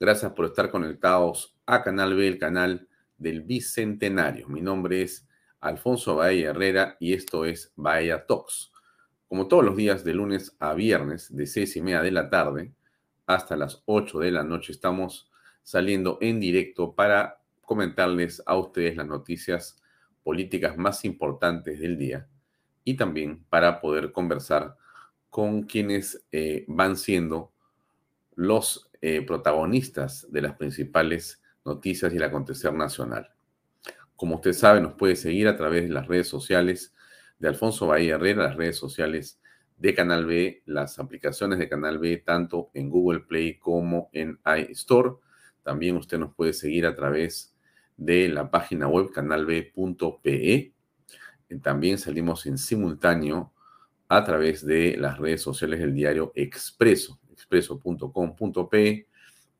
Gracias por estar conectados a Canal B, el canal del Bicentenario. Mi nombre es Alfonso Bahía Herrera y esto es Bahía Talks. Como todos los días, de lunes a viernes, de seis y media de la tarde hasta las 8 de la noche, estamos saliendo en directo para comentarles a ustedes las noticias políticas más importantes del día y también para poder conversar con quienes eh, van siendo los eh, protagonistas de las principales noticias y el acontecer nacional. Como usted sabe, nos puede seguir a través de las redes sociales de Alfonso Bahía Herrera, las redes sociales de Canal B, las aplicaciones de Canal B, tanto en Google Play como en iStore. También usted nos puede seguir a través de la página web canalb.pe. También salimos en simultáneo a través de las redes sociales del diario Expreso expreso.com.p.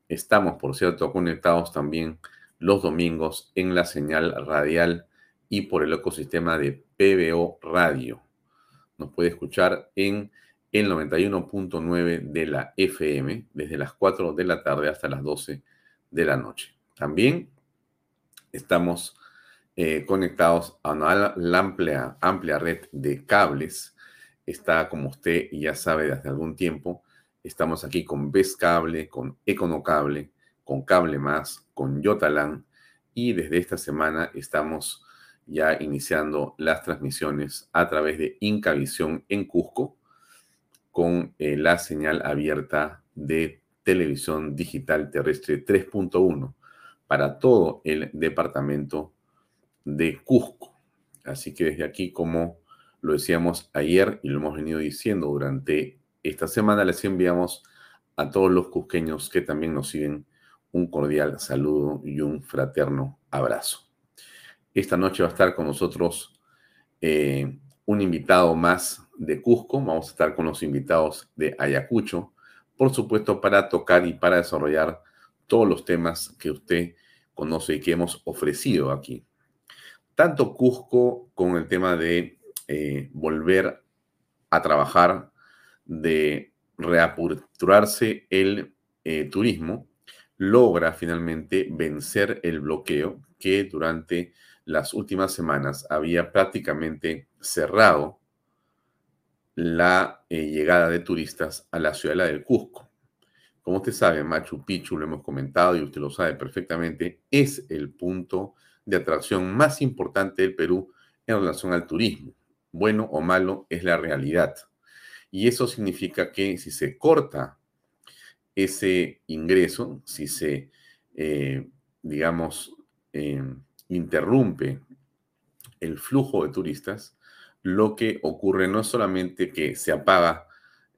Estamos, por cierto, conectados también los domingos en la señal radial y por el ecosistema de PBO Radio. Nos puede escuchar en el 91.9 de la FM desde las 4 de la tarde hasta las 12 de la noche. También estamos eh, conectados a una amplia, amplia red de cables. Está, como usted ya sabe desde algún tiempo, Estamos aquí con Best Cable, con Econocable, con Cable Más, con Yotalan y desde esta semana estamos ya iniciando las transmisiones a través de Incavisión en Cusco con eh, la señal abierta de televisión digital terrestre 3.1 para todo el departamento de Cusco. Así que desde aquí, como lo decíamos ayer y lo hemos venido diciendo durante esta semana les enviamos a todos los cusqueños que también nos siguen un cordial saludo y un fraterno abrazo. Esta noche va a estar con nosotros eh, un invitado más de Cusco. Vamos a estar con los invitados de Ayacucho, por supuesto, para tocar y para desarrollar todos los temas que usted conoce y que hemos ofrecido aquí. Tanto Cusco con el tema de eh, volver a trabajar de reaperturarse el eh, turismo, logra finalmente vencer el bloqueo que durante las últimas semanas había prácticamente cerrado la eh, llegada de turistas a la ciudad del Cusco. Como usted sabe, Machu Picchu, lo hemos comentado y usted lo sabe perfectamente, es el punto de atracción más importante del Perú en relación al turismo. Bueno o malo es la realidad. Y eso significa que si se corta ese ingreso, si se eh, digamos, interrumpe el flujo de turistas, lo que ocurre no es solamente que se apaga,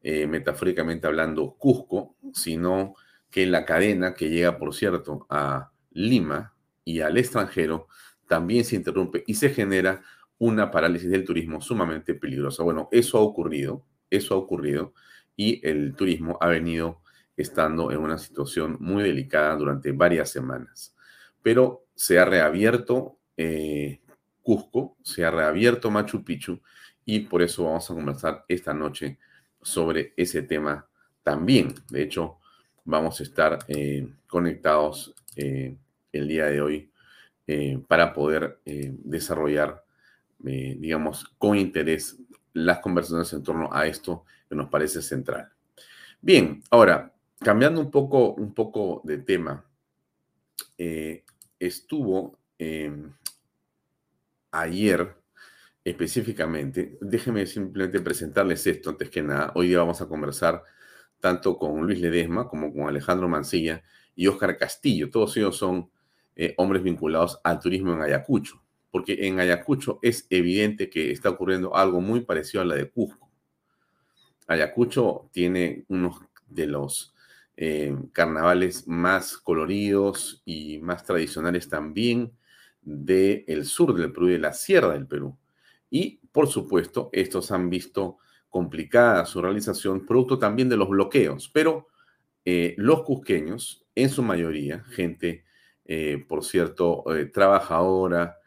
metafóricamente hablando, Cusco, sino que la cadena que llega, por cierto, a Lima y al extranjero también se interrumpe y se genera una parálisis del turismo sumamente peligrosa. Bueno, eso ha ocurrido, eso ha ocurrido y el turismo ha venido estando en una situación muy delicada durante varias semanas. Pero se ha reabierto eh, Cusco, se ha reabierto Machu Picchu y por eso vamos a conversar esta noche sobre ese tema también. De hecho, vamos a estar eh, conectados eh, el día de hoy para poder desarrollar, digamos, con interés las conversaciones en torno a esto que nos parece central. Bien, ahora, cambiando un poco, un poco de tema, eh, estuvo em, ayer específicamente, déjenme simplemente presentarles esto antes que nada. Hoy día vamos a conversar tanto con Luis Ledesma como con Alejandro Mancilla y Óscar Castillo. Todos ellos son eh, hombres vinculados al turismo en Ayacucho porque en Ayacucho es evidente que está ocurriendo algo muy parecido a la de Cusco. Ayacucho tiene uno de los eh, carnavales más coloridos y más tradicionales también del sur del Perú y de la sierra del Perú. Y, por supuesto, estos han visto complicada su realización, producto también de los bloqueos. Pero eh, los cusqueños, en su mayoría, gente, eh, por cierto, trabajadora,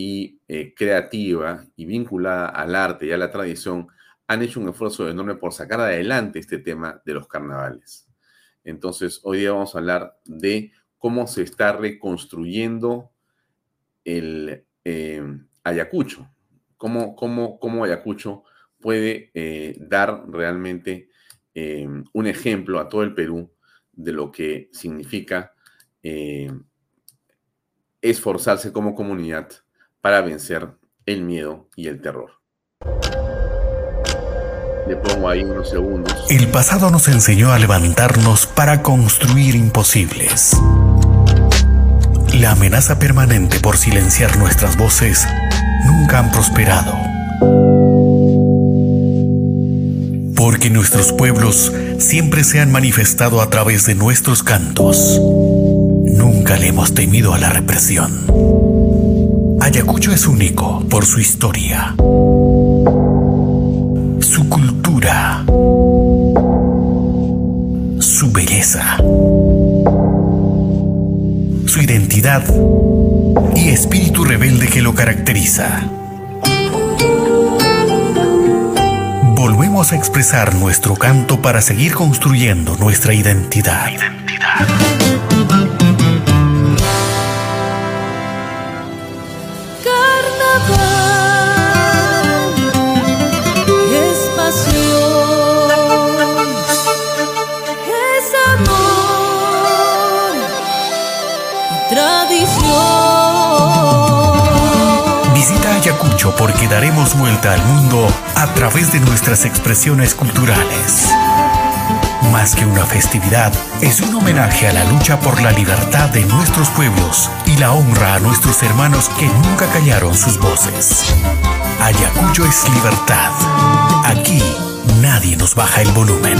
y eh, creativa y vinculada al arte y a la tradición han hecho un esfuerzo enorme por sacar adelante este tema de los carnavales. Entonces, hoy día vamos a hablar de cómo se está reconstruyendo el eh, Ayacucho, cómo, cómo, cómo, Ayacucho puede eh, dar realmente un ejemplo a todo el Perú de lo que significa esforzarse como comunidad para vencer el miedo y el terror. Le pongo ahí unos segundos. El pasado nos enseñó a levantarnos para construir imposibles. La amenaza permanente por silenciar nuestras voces nunca han prosperado. Porque nuestros pueblos siempre se han manifestado a través de nuestros cantos. Nunca le hemos temido a la represión. Ayacucho es único por su historia, su cultura, su belleza, su identidad y espíritu rebelde que lo caracteriza. Volvemos a expresar nuestro canto para seguir construyendo nuestra identidad. identidad. Porque daremos vuelta al mundo a través de nuestras expresiones culturales. Más que una festividad, es un homenaje a la lucha por la libertad de nuestros pueblos y la honra a nuestros hermanos que nunca callaron sus voces. Ayacucho es libertad. Aquí nadie nos baja el volumen.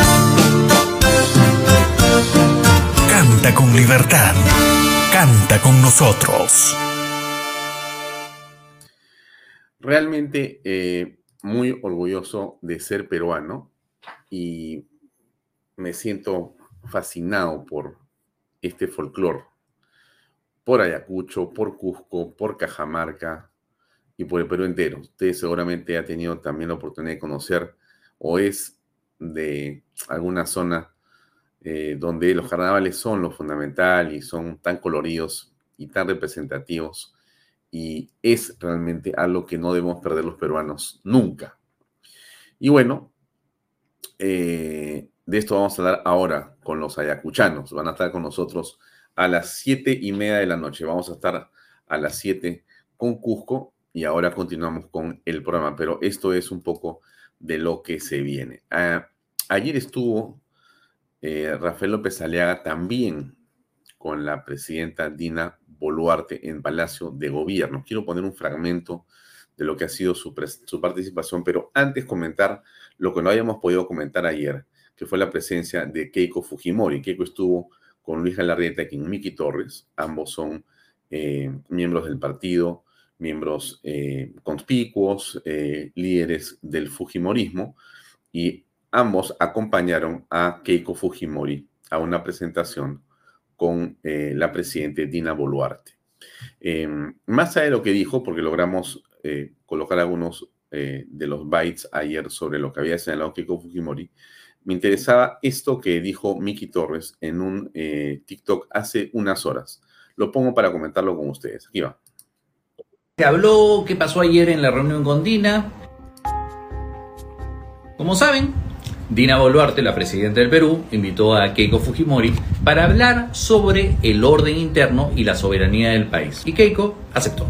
Canta con libertad. Canta con nosotros. Realmente eh, muy orgulloso de ser peruano y me siento fascinado por este folclore, por Ayacucho, por Cusco, por Cajamarca y por el Perú entero. Usted seguramente ha tenido también la oportunidad de conocer o es de alguna zona eh, donde los carnavales son lo fundamental y son tan coloridos y tan representativos y es realmente algo que no debemos perder los peruanos nunca. Y bueno, eh, de esto vamos a hablar ahora con los ayacuchanos. Van a estar con nosotros a las siete y media de la noche. Vamos a estar a las siete con Cusco y ahora continuamos con el programa, pero esto es un poco de lo que se viene. Ah, ayer estuvo eh, Rafael López Aliaga también con la presidenta Dina Boluarte en Palacio de Gobierno. Quiero poner un fragmento de lo que ha sido su, participación, pero antes comentar lo que no habíamos podido comentar ayer, que fue la presencia de Keiko Fujimori. Keiko estuvo con Luis Galarrieta y Miki Torres, ambos son eh, miembros del partido, miembros eh, conspicuos, eh, líderes del Fujimorismo, y ambos acompañaron a Keiko Fujimori a una presentación con la presidenta Dina Boluarte. Em, más allá de lo que dijo, porque logramos colocar algunos de los bytes ayer sobre lo que había señalado Keiko Fujimori, me interesaba esto que dijo Miki Torres en un TikTok hace unas horas lo pongo para comentarlo con ustedes. Aquí va. Se habló qué pasó ayer en la reunión con Dina. Como saben, Dina Boluarte, la presidenta del Perú, invitó a Keiko Fujimori para hablar sobre el orden interno y la soberanía del país. Y Keiko aceptó.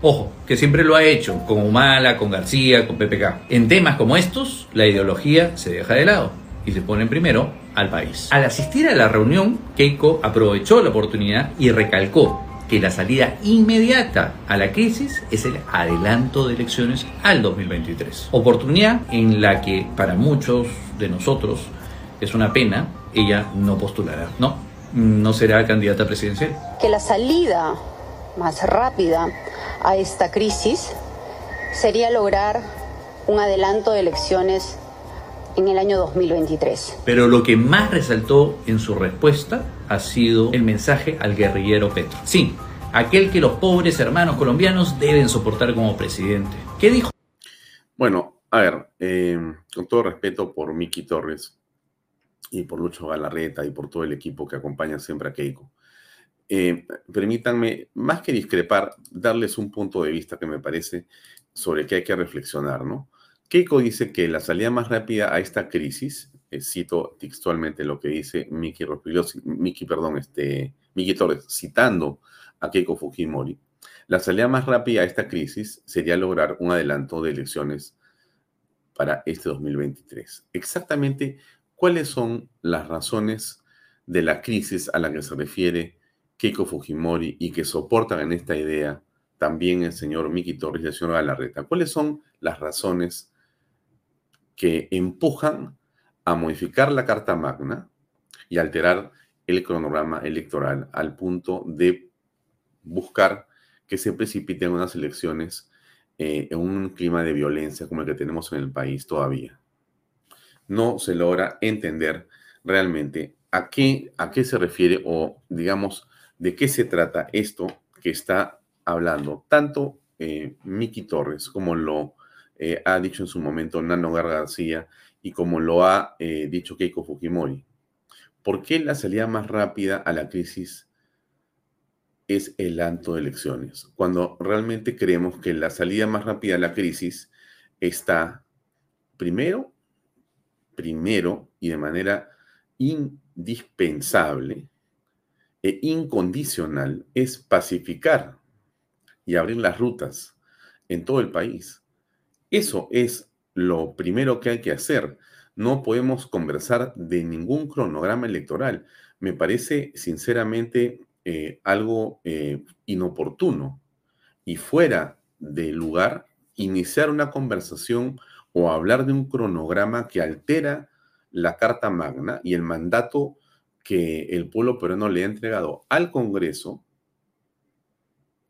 Ojo, que siempre lo ha hecho, con Humala, con García, con PPK. En temas como estos, la ideología se deja de lado y se pone primero al país. Al asistir a la reunión, Keiko aprovechó la oportunidad y recalcó que la salida inmediata a la crisis es el adelanto de elecciones al 2023. Oportunidad en la que para muchos de nosotros es una pena, ella no postulará, ¿no? No será candidata presidencial. Que la salida más rápida a esta crisis sería lograr un adelanto de elecciones en el año 2023. Pero lo que más resaltó en su respuesta ha sido el mensaje al guerrillero Petro. Sí, aquel que los pobres hermanos colombianos deben soportar como presidente. ¿Qué dijo? Bueno, a ver, eh, con todo respeto por Miki Torres y por Lucho Galarreta y por todo el equipo que acompaña siempre a Keiko, eh, permítanme, más que discrepar, darles un punto de vista que me parece sobre que hay que reflexionar, ¿no? Keiko dice que la salida más rápida a esta crisis, eh, cito textualmente lo que dice Miki Miki, perdón, este, Torres, citando a Keiko Fujimori, la salida más rápida a esta crisis sería lograr un adelanto de elecciones para este 2023. Exactamente, ¿cuáles son las razones de la crisis a la que se refiere Keiko Fujimori y que soportan en esta idea también el señor Miki Torres y el señor Galarreta? ¿Cuáles son las razones que empujan a modificar la Carta Magna y alterar el cronograma electoral al punto de buscar que se precipiten unas elecciones eh, en un clima de violencia como el que tenemos en el país todavía. No se logra entender realmente a qué, a qué se refiere o, digamos, de qué se trata esto que está hablando tanto eh, Miki Torres como lo eh, ha dicho en su momento Nano García y como lo ha eh, dicho Keiko Fujimori. ¿Por qué la salida más rápida a la crisis es el anto de elecciones? Cuando realmente creemos que la salida más rápida a la crisis está primero, primero y de manera indispensable e incondicional es pacificar y abrir las rutas en todo el país. Eso es lo primero que hay que hacer. No podemos conversar de ningún cronograma electoral. Me parece sinceramente eh, algo eh, inoportuno y fuera de lugar iniciar una conversación o hablar de un cronograma que altera la Carta Magna y el mandato que el pueblo peruano le ha entregado al Congreso,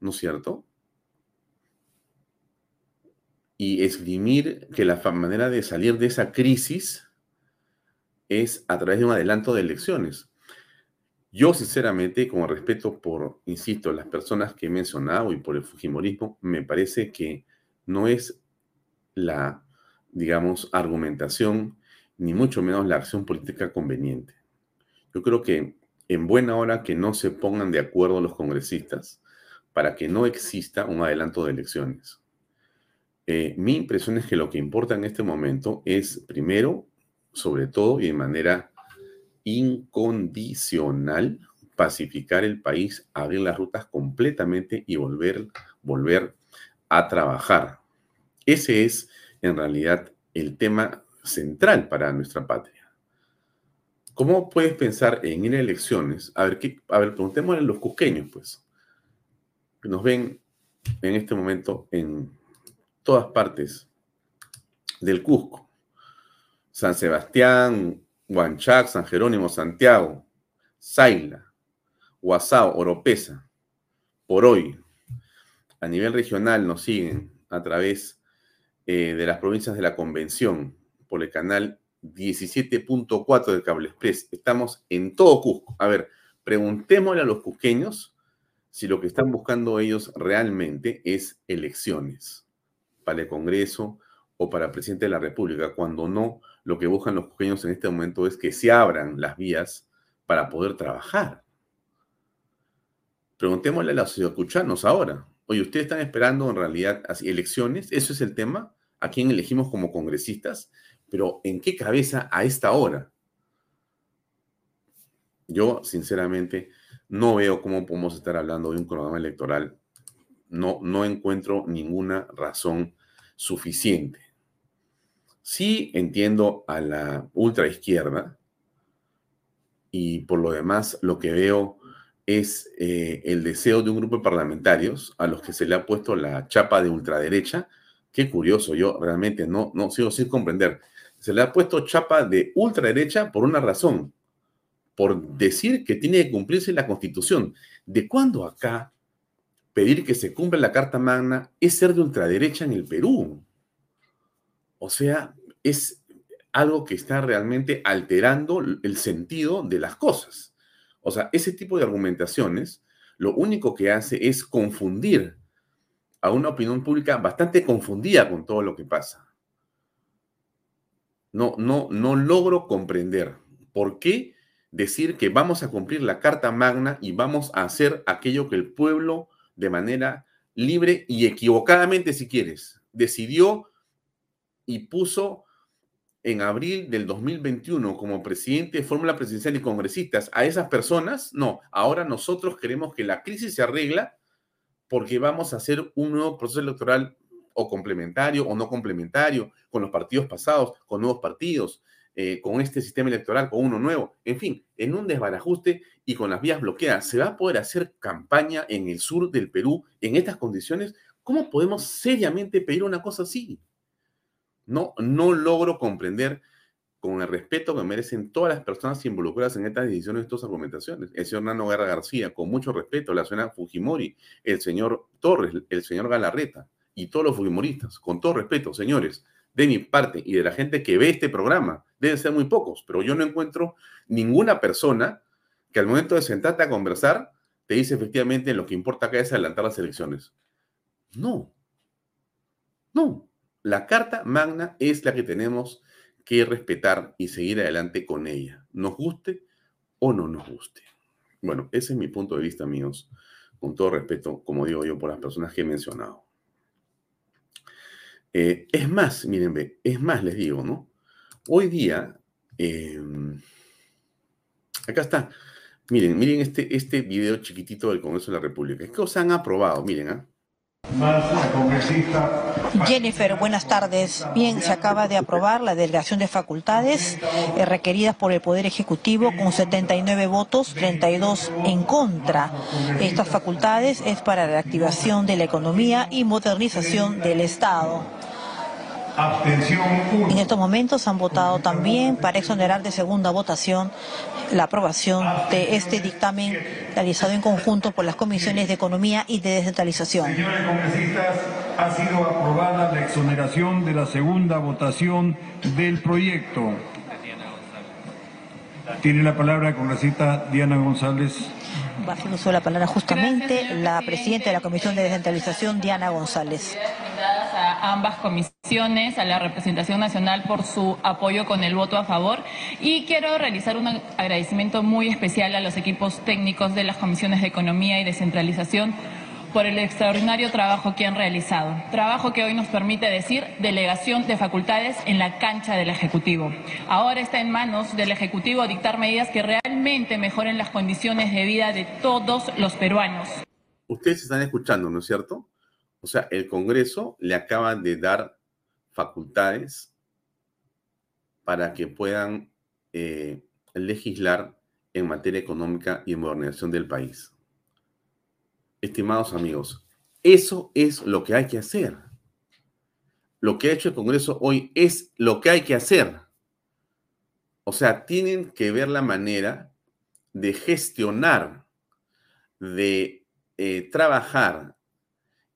¿no es cierto? Y esgrimir que la manera de salir de esa crisis es a través de un adelanto de elecciones. Yo, sinceramente, con respeto por, insisto, las personas que he mencionado y por el Fujimorismo, me parece que no es la, digamos, argumentación, ni mucho menos la acción política conveniente. Yo creo que en buena hora que no se pongan de acuerdo los congresistas para que no exista un adelanto de elecciones. Eh, mi impresión es que lo que importa en este momento es, primero, sobre todo y de manera incondicional, pacificar el país, abrir las rutas completamente y volver, volver a trabajar. Ese es, en realidad, el tema central para nuestra patria. ¿Cómo puedes pensar en ir a elecciones? A ver, ¿qué, a ver, preguntémosle a los cusqueños, pues, que nos ven en este momento en todas partes del Cusco. San Sebastián, Huanchac, San Jerónimo, Santiago, Zaila, Guasao, Oropesa, por hoy. A nivel regional nos siguen a través eh, de las provincias de la Convención por el canal 17.4 del Cable Express. Estamos en todo Cusco. A ver, preguntémosle a los cusqueños si lo que están buscando ellos realmente es elecciones para el Congreso o para presidente de la República, cuando no, lo que buscan los cusqueños en este momento es que se abran las vías para poder trabajar. Preguntémosle a los ciudadanos ahora. Oye, ¿ustedes están esperando en realidad elecciones? ¿Eso es el tema? ¿A quién elegimos como congresistas? Pero ¿en qué cabeza a esta hora? Yo, sinceramente, no veo cómo podemos estar hablando de un cronograma electoral. No, no encuentro ninguna razón suficiente. Sí entiendo a la ultraizquierda y por lo demás lo que veo es eh, el deseo de un grupo de parlamentarios a los que se le ha puesto la chapa de ultraderecha. Qué curioso, yo realmente no, no sigo sin comprender se le ha puesto chapa de ultraderecha por una razón, por decir que tiene que cumplirse la constitución. ¿De cuándo acá pedir que se cumpla la Carta Magna es ser de ultraderecha en el Perú? O sea, es algo que está realmente alterando el sentido de las cosas. O sea, ese tipo de argumentaciones lo único que hace es confundir a una opinión pública bastante confundida con todo lo que pasa. No, no, no logro comprender por qué decir que vamos a cumplir la Carta Magna y vamos a hacer aquello que el pueblo de manera libre y equivocadamente, si quieres, decidió y puso en abril del 2021 como presidente de Fórmula Presidencial y congresistas a esas personas, no, ahora nosotros queremos que la crisis se arregla porque vamos a hacer un nuevo proceso electoral o complementario o no complementario, con los partidos pasados, con nuevos partidos, eh, con este sistema electoral, con uno nuevo, en fin, en un desbarajuste y con las vías bloqueadas, ¿se va a poder hacer campaña en el sur del Perú en estas condiciones? ¿Cómo podemos seriamente pedir una cosa así? No, no logro comprender con el respeto que merecen todas las personas involucradas en estas decisiones, estas argumentaciones. El señor Nano Guerra García, con mucho respeto, la señora Fujimori, el señor Torres, el señor Galarreta, y todos los futbolistas, con todo respeto, señores, de mi parte y de la gente que ve este programa, deben ser muy pocos, pero yo no encuentro ninguna persona que al momento de sentarte a conversar te dice efectivamente lo que importa acá es adelantar las elecciones. No, no. La Carta Magna es la que tenemos que respetar y seguir adelante con ella, nos guste o no nos guste. Bueno, ese es mi punto de vista, amigos, con todo respeto, como digo yo, por las personas que he mencionado. Eh, es más, miren, es más, les digo, ¿no? Hoy día, em, acá está, miren, miren este, este video chiquitito del Congreso de la República. ¿Qué cosas han aprobado? Miren, ¿ah? Jennifer, buenas tardes. Bien, se acaba de aprobar la delegación de facultades eh, requeridas por el Poder Ejecutivo con 79 votos, 32 en contra. Estas facultades es para la activación de la economía y modernización del Estado. En estos momentos han votado también para exonerar de segunda votación la aprobación de este dictamen realizado en conjunto por las comisiones de Economía y de Descentralización. Señores congresistas, ha sido aprobada la exoneración de la segunda votación del proyecto. Tiene la palabra la congresista Diana González. Va a hacer uso de la palabra justamente la presidenta de la Comisión de Descentralización, Diana González a ambas comisiones, a la representación nacional por su apoyo con el voto a favor y quiero realizar un agradecimiento muy especial a los equipos técnicos de las comisiones de Economía y Descentralización por el extraordinario trabajo que han realizado. Trabajo que hoy nos permite decir delegación de facultades en la cancha del Ejecutivo. Ahora está en manos del Ejecutivo dictar medidas que realmente mejoren las condiciones de vida de todos los peruanos. Ustedes están escuchando, ¿no es cierto? O sea, el Congreso le acaba de dar facultades para que puedan eh, legislar en materia económica y en modernización del país. Estimados amigos, eso es lo que hay que hacer. Lo que ha hecho el Congreso hoy es lo que hay que hacer. O sea, tienen que ver la manera de gestionar, de eh, trabajar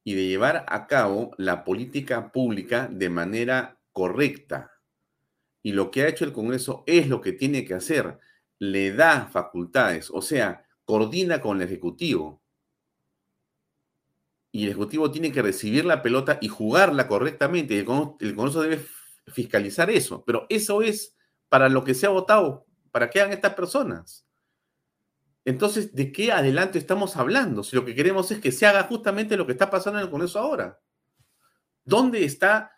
y de llevar a cabo la política pública de manera correcta. Y lo que ha hecho el Congreso es lo que tiene que hacer. Le da facultades, o sea, coordina con el Ejecutivo. Y el Ejecutivo tiene que recibir la pelota y jugarla correctamente. El Congreso debe fiscalizar eso. Pero eso es para lo que se ha votado, para que hagan estas personas. Entonces, ¿de qué adelante estamos hablando? Si lo que queremos es que se haga justamente lo que está pasando en el Congreso ahora. ¿Dónde está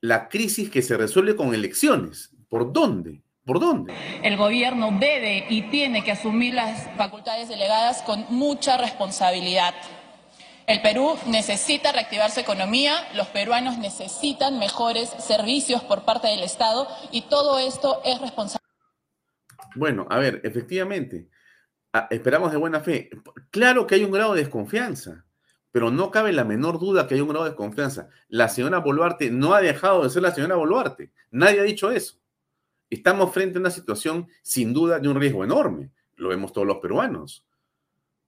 la crisis que se resuelve con elecciones? ¿Por dónde? ¿Por dónde? El gobierno debe y tiene que asumir las facultades delegadas con mucha responsabilidad. El Perú necesita reactivar su economía, los peruanos necesitan mejores servicios por parte del Estado y todo esto es responsabilidad. Bueno, a ver, efectivamente, esperamos de buena fe. Claro que hay un grado de desconfianza, pero no cabe la menor duda que hay un grado de desconfianza. La señora Boluarte no ha dejado de ser la señora Boluarte. Nadie ha dicho eso. Estamos frente a una situación sin duda de un riesgo enorme. Lo vemos todos los peruanos.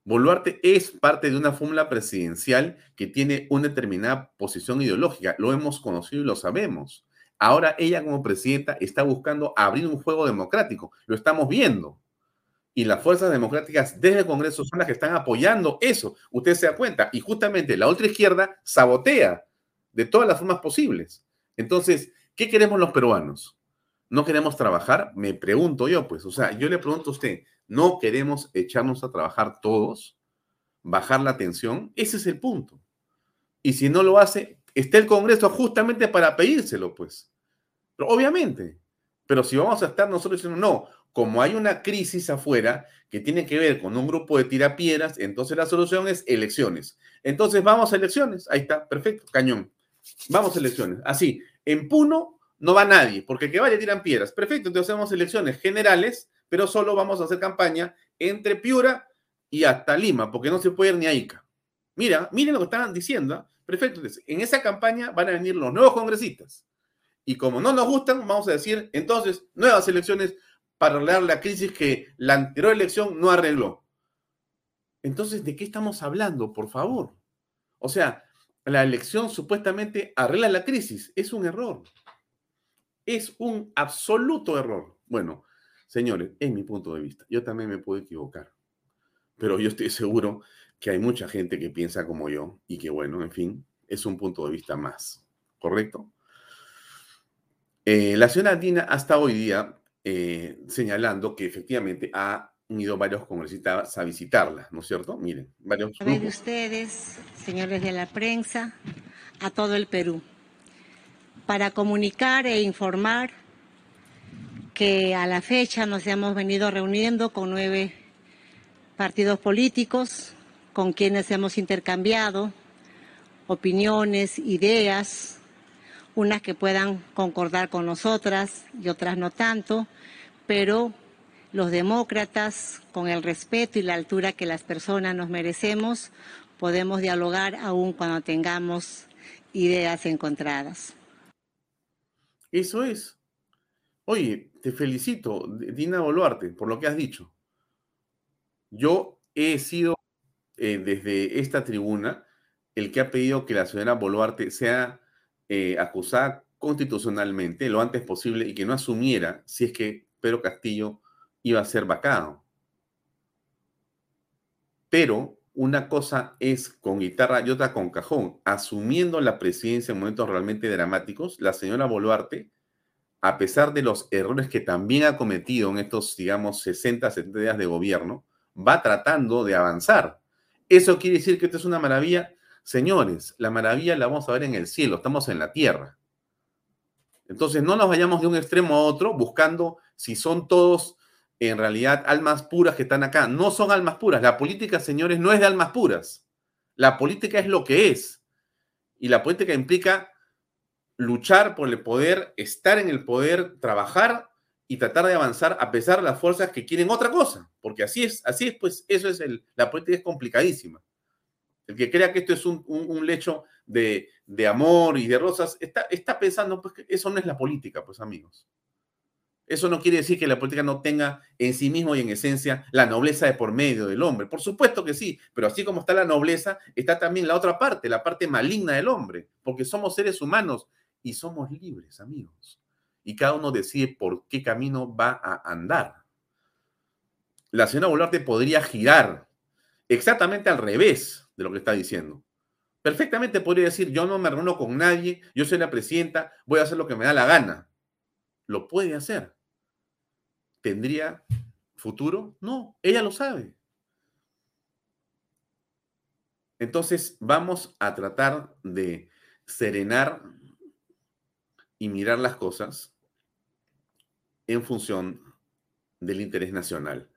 Boluarte es parte de una fórmula presidencial que tiene una determinada posición ideológica. Lo hemos conocido y lo sabemos. Ahora ella como presidenta está buscando abrir un juego democrático. Lo estamos viendo y las fuerzas democráticas desde el Congreso son las que están apoyando eso. Usted se da cuenta. Y justamente la otra izquierda sabotea de todas las formas posibles. Entonces, ¿qué queremos los peruanos? ¿No queremos trabajar? Me pregunto yo, pues. O sea, yo le pregunto a usted, ¿no queremos echarnos a trabajar todos? ¿Bajar la tensión? Ese es el punto. Y si no lo hace, está el Congreso justamente para pedírselo, pues. Obviamente. Pero si vamos a estar nosotros diciendo, no, como hay una crisis afuera que tiene que ver con un grupo de tirapiedras, entonces la solución es elecciones. Entonces vamos a elecciones. Ahí está, perfecto, cañón. Vamos a elecciones. Así, en Puno no va nadie, porque el que vaya tiran piedras. Perfecto, entonces hacemos elecciones generales, pero solo vamos a hacer campaña entre Piura y hasta Lima, porque no se puede ir ni a Ica. Mira, miren lo que estaban diciendo. ¿ah? Perfecto, en esa campaña van a venir los nuevos congresistas. Y como no nos gustan, vamos a decir, entonces, nuevas elecciones para arreglar la crisis que la anterior elección no arregló. Entonces, ¿de qué estamos hablando, por favor? O sea, la elección supuestamente arregla la crisis. Es un error. Es un absoluto error. Bueno, señores, es mi punto de vista. Yo también me puedo equivocar. Pero yo estoy seguro que hay mucha gente que piensa como yo y que, bueno, en fin, es un punto de vista más. ¿Correcto? Eh, la señora Dina hasta hoy día eh, señalando que efectivamente ha ido varios congresistas a visitarla, ¿no es cierto? Miren, varios. A de ustedes, señores de la prensa, a todo el Perú, para comunicar e informar que a la fecha nos hemos venido reuniendo con nueve partidos políticos con quienes hemos intercambiado opiniones, ideas, unas que puedan concordar con nosotras y otras no tanto, pero los demócratas, con el respeto y la altura que las personas nos merecemos, podemos dialogar aún cuando tengamos ideas encontradas. Eso es. Oye, te felicito, Dina Boluarte, por lo que has dicho. Yo he sido eh, desde esta tribuna el que ha pedido que la señora Boluarte sea eh, acusada constitucionalmente lo antes posible y que no asumiera si es que Pedro Castillo iba a ser vacado. Pero una cosa es con guitarra y otra con cajón. Asumiendo la presidencia en momentos realmente dramáticos, la señora Boluarte, a pesar de los errores que también ha cometido en estos, digamos, 60, 70 días de gobierno, va tratando de avanzar. ¿Eso quiere decir que esto es una maravilla? Señores, la maravilla la vamos a ver en el cielo, estamos en la tierra. Entonces, no nos vayamos de un extremo a otro buscando si son todos en realidad almas puras que están acá. No son almas puras. La política, señores, no es de almas puras. La política es lo que es. Y la política implica luchar por el poder, estar en el poder, trabajar y tratar de avanzar a pesar de las fuerzas que quieren otra cosa, porque así es, así es, pues eso es el, la política es complicadísima. El que crea que esto es un, lecho de, amor y de rosas, está, pensando pues, que eso no es la política, pues amigos. Eso no quiere decir que la política no tenga en sí mismo y en esencia la nobleza de por medio del hombre. Por supuesto que sí, pero así como está la nobleza, está también la otra parte, la parte maligna del hombre, porque somos seres humanos y somos libres, amigos y cada uno decide por qué camino va a andar. La señora Boluarte podría girar exactamente al revés de lo que está diciendo. Perfectamente podría decir, yo no me reúno con nadie, yo soy la presidenta, voy a hacer lo que me da la gana. Lo puede hacer. ¿Tendría futuro? No, ella lo sabe. Entonces vamos a tratar de serenar y mirar las cosas en función del interés nacional.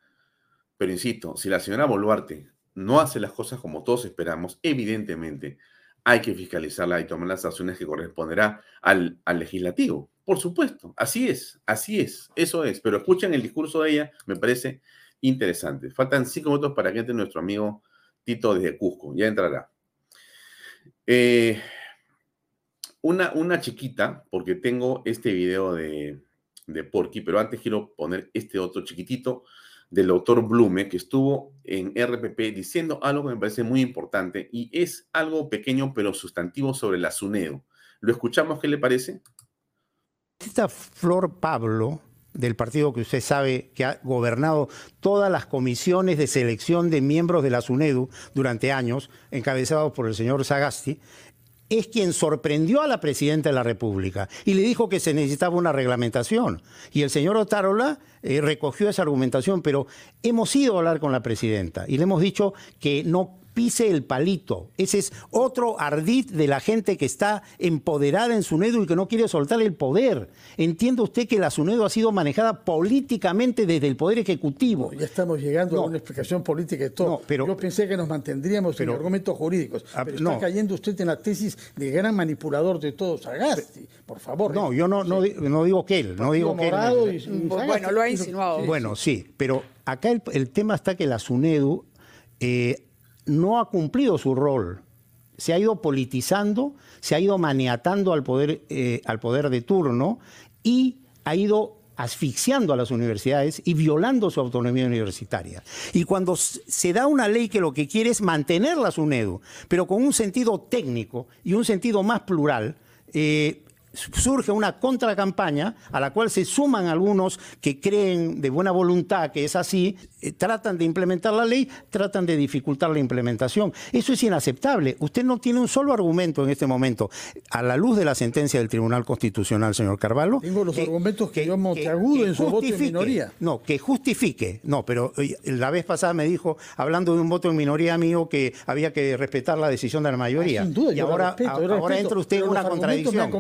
Pero insisto, si la señora Boluarte no hace las cosas como todos esperamos, evidentemente hay que fiscalizarla y tomar las acciones que corresponderá al, al, legislativo. Por supuesto, así es, así es, eso es. Pero escuchen el discurso de ella, me parece interesante. Faltan cinco minutos para que entre nuestro amigo Tito desde Cusco, ya entrará. Eh, una, una chiquita, porque tengo este video de, de Porky, pero antes quiero poner este otro chiquitito del doctor Blume, que estuvo en RPP diciendo algo que me parece muy importante y es algo pequeño pero sustantivo sobre la SUNEDO. ¿Lo escuchamos? ¿Qué le parece? Esta Flor Pablo, del partido que usted sabe que ha gobernado todas las comisiones de selección de miembros de la SUNEDU durante años, encabezados por el señor Sagasti, es quien sorprendió a la presidenta de la República y le dijo que se necesitaba una reglamentación. Y el señor Otárola eh, recogió esa argumentación, pero hemos ido a hablar con la presidenta y le hemos dicho que no pise el palito. Ese es otro ardid de la gente que está empoderada en SUNEDO y que no quiere soltar el poder. Entiende usted que la SUNEDO ha sido manejada políticamente desde el Poder Ejecutivo. ya estamos llegando a una explicación política de todo. pero, Yo pensé que nos mantendríamos en argumentos jurídicos. Ah, pero está cayendo usted en la tesis de gran manipulador de todos, Sagasti. Por favor. No, yo no, no, digo que él. No digo que él. bueno, lo ha insinuado. bueno, sí, pero acá el, tema está que la SUNEDU eh, no ha cumplido su rol. Se ha ido politizando, se ha ido maniatando al poder, eh, al poder de turno y ha ido asfixiando a las universidades y violando su autonomía universitaria. Y cuando se da una ley que lo que quiere es mantener la SUNEDU, pero con un sentido técnico y un sentido más plural, eh, surge una contracampaña a la cual se suman algunos que creen de buena voluntad que es así, eh, tratan de implementar la ley, tratan de dificultar la implementación. Eso es inaceptable. Usted no tiene un solo argumento en este momento, a la luz de la sentencia del Tribunal Constitucional, señor Carvalho. Tengo los argumentos que, yo Monteagudo en su voto en minoría. No, que justifique. No, pero eh, la vez pasada me dijo, hablando de un voto en minoría mío, que había que respetar la decisión de la mayoría. Ah, sin duda, y ahora, ahora entra usted en una contradicción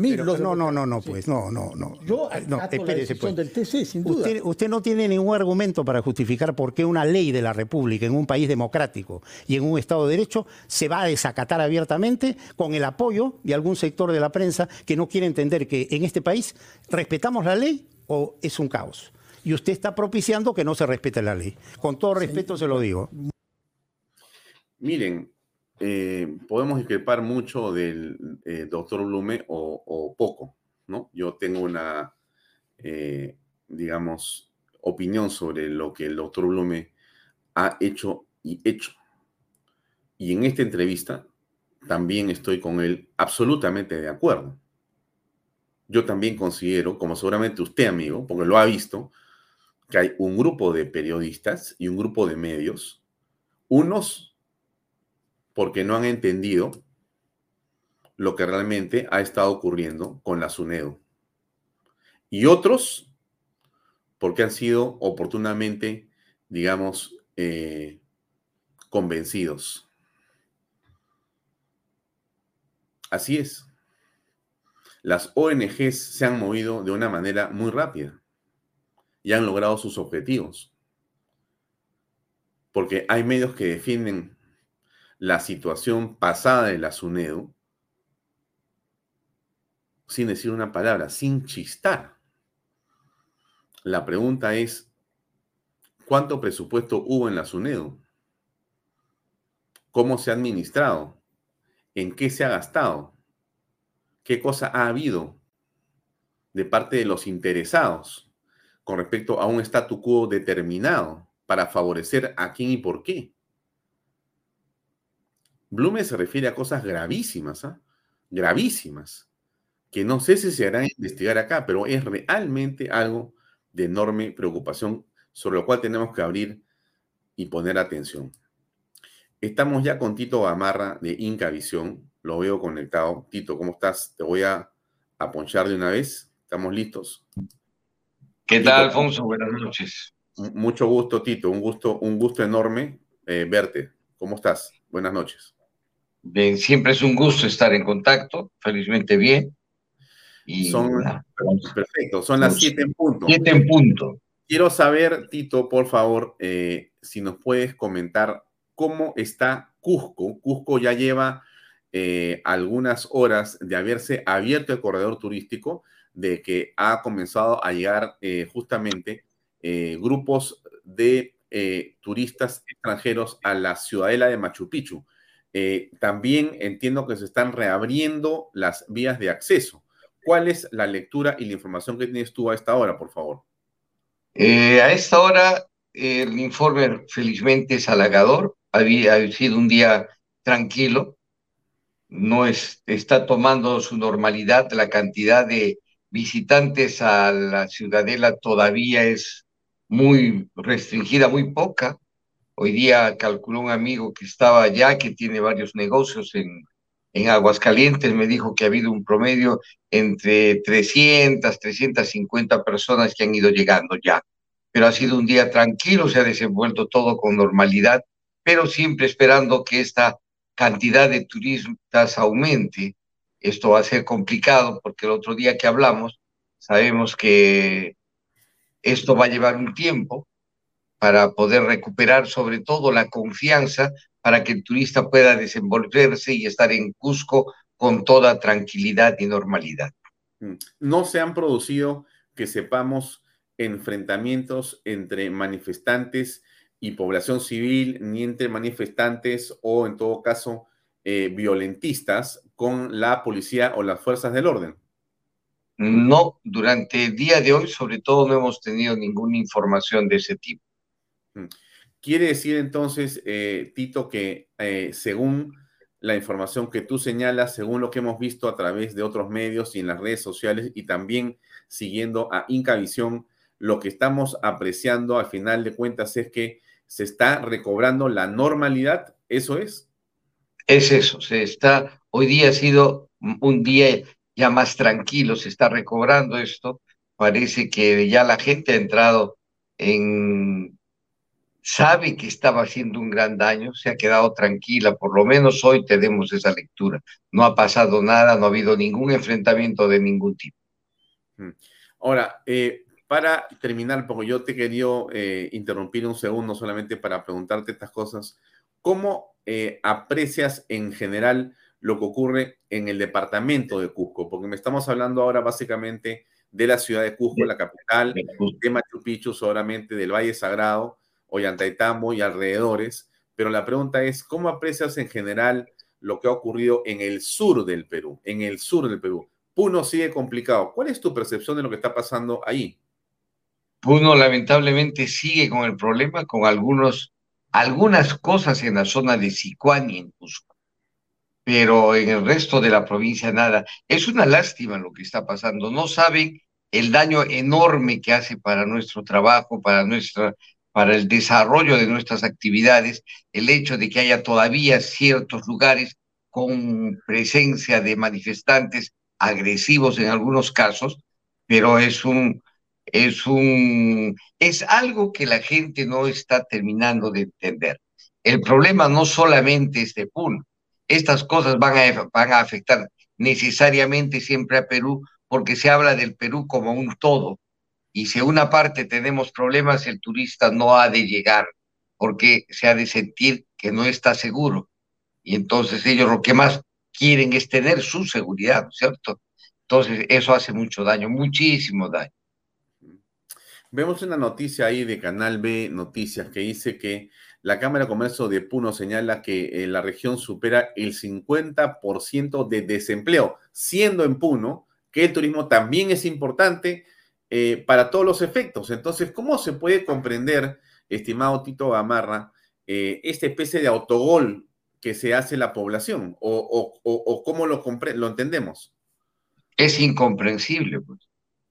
no, no, no, no, pues, no, no, no. Yo no, espérese, pues. del TC, sin duda. Usted, usted, no tiene ningún argumento para justificar por qué una ley de la República en un país democrático y en un Estado de Derecho se va a desacatar abiertamente con el apoyo de algún sector de la prensa que no quiere entender que en este país respetamos la ley o es un caos. Y usted está propiciando que no se respete la ley. Con todo respeto se lo digo. Miren, eh, podemos discrepar mucho del eh, doctor Blume o, poco, ¿no? Yo tengo una, eh, digamos, opinión sobre lo que el doctor Blume ha hecho y hecho. Y en esta entrevista también estoy con él absolutamente de acuerdo. Yo también considero, como seguramente usted, amigo, porque lo ha visto, que hay un grupo de periodistas y un grupo de medios, unos porque no han entendido lo que realmente ha estado ocurriendo con la SUNEDO. Y otros porque han sido oportunamente, digamos, eh, convencidos. Así es. Las ONGs se han movido de una manera muy rápida y han logrado sus objetivos. Porque hay medios que defienden la situación pasada de la SUNEDU, sin decir una palabra, sin chistar. La pregunta es, ¿cuánto presupuesto hubo en la SUNEDO? ¿Cómo se ha administrado? ¿En qué se ha gastado? ¿Qué cosa ha habido de parte de los interesados con respecto a un statu quo determinado para favorecer a quién y por qué? Blume se refiere a cosas gravísimas, ¿ah? gravísimas, que no sé si se harán investigar acá, pero es realmente algo de enorme preocupación sobre lo cual tenemos que abrir y poner atención. Estamos ya con Tito Gamarra de Inca Visión. Lo veo conectado. Tito, ¿cómo estás? Te voy a, a ponchar de una vez. ¿Estamos listos? ¿Qué tal, Alfonso? Buenas noches. Mucho gusto, Tito. Un gusto, un gusto enorme eh, verte. ¿Cómo estás? Buenas noches. Bien, siempre es un gusto estar en contacto. Felizmente bien. son, perfecto, son las siete en punto. Siete en punto. Quiero saber, Tito, por favor, eh, si nos puedes comentar cómo está Cusco. Cusco ya lleva eh, algunas horas de haberse abierto el corredor turístico, de que ha comenzado a llegar eh, justamente grupos de turistas extranjeros a la ciudadela de Machu Picchu. También entiendo que se están reabriendo las vías de acceso. ¿Cuál es la lectura y la información que tienes tú a esta hora, por favor? Eh, a esta hora el informe felizmente es halagador, había sido un día tranquilo, no está tomando su normalidad, la cantidad de visitantes a la ciudadela todavía es muy restringida, muy poca. Hoy día calculó un amigo que estaba allá, que tiene varios negocios en, en Aguascalientes, me dijo que ha habido un promedio entre 300, 350 personas que han ido llegando ya. Pero ha sido un día tranquilo, se ha desenvuelto todo con normalidad, pero siempre esperando que esta cantidad de turistas aumente. Esto va a ser complicado porque el otro día que hablamos, sabemos que esto va a llevar un tiempo para poder recuperar sobre todo la confianza para que el turista pueda desenvolverse y estar en Cusco con toda tranquilidad y normalidad. Mm. No se han producido, que sepamos, enfrentamientos entre manifestantes y población civil, ni entre manifestantes o, en todo caso, eh, violentistas con la policía o las fuerzas del orden. No, durante el día de hoy, sobre todo, no hemos tenido ninguna información de ese tipo. Mm. Quiere decir entonces, eh, Tito, que eh, según la información que tú señalas, según lo que hemos visto a través de otros medios y en las redes sociales y también siguiendo a Incavisión, lo que estamos apreciando al final de cuentas es que se está recobrando la normalidad, ¿eso es? Es eso, se está, hoy día ha sido un día ya más tranquilo, se está recobrando esto, parece que ya la gente ha entrado en sabe que estaba haciendo un gran daño, se ha quedado tranquila, por lo menos hoy tenemos esa lectura. No ha pasado nada, no ha habido ningún enfrentamiento de ningún tipo. Ahora, eh, para terminar, porque yo te quería eh, interrumpir un segundo solamente para preguntarte estas cosas, ¿cómo eh, aprecias en general lo que ocurre en el departamento de Cusco? Porque me estamos hablando ahora básicamente de la ciudad de Cusco, la capital, de Machu Picchu, solamente del Valle Sagrado, Ollantaytambo y alrededores, pero la pregunta es, ¿cómo aprecias en general lo que ha ocurrido en el sur del Perú? En el sur del Perú. Puno sigue complicado. ¿Cuál es tu percepción de lo que está pasando ahí? Puno lamentablemente sigue con el problema, con algunos, algunas cosas en la zona de Sicuani en Cusco, pero en el resto de la provincia nada. Es una lástima lo que está pasando. No saben el daño enorme que hace para nuestro trabajo, para nuestra para el desarrollo de nuestras actividades el hecho de que haya todavía ciertos lugares con presencia de manifestantes agresivos en algunos casos, pero es un es un es algo que la gente no está terminando de entender. El problema no solamente es de PUN, estas cosas van a, van a afectar necesariamente siempre a Perú porque se habla del Perú como un todo, y si una parte tenemos problemas, el turista no ha de llegar porque se ha de sentir que no está seguro. Y entonces ellos lo que más quieren es tener su seguridad, ¿cierto? Entonces eso hace mucho daño, muchísimo daño. Vemos una noticia ahí de Canal B Noticias que dice que la Cámara de Comercio de Puno señala que la región supera el 50% de desempleo, siendo en Puno que el turismo también es importante eh, para todos los efectos. Entonces, ¿cómo se puede comprender, estimado Tito Gamarra, eh, esta especie de autogol que se hace la población? ¿O, cómo lo, lo entendemos? Es incomprensible, pues,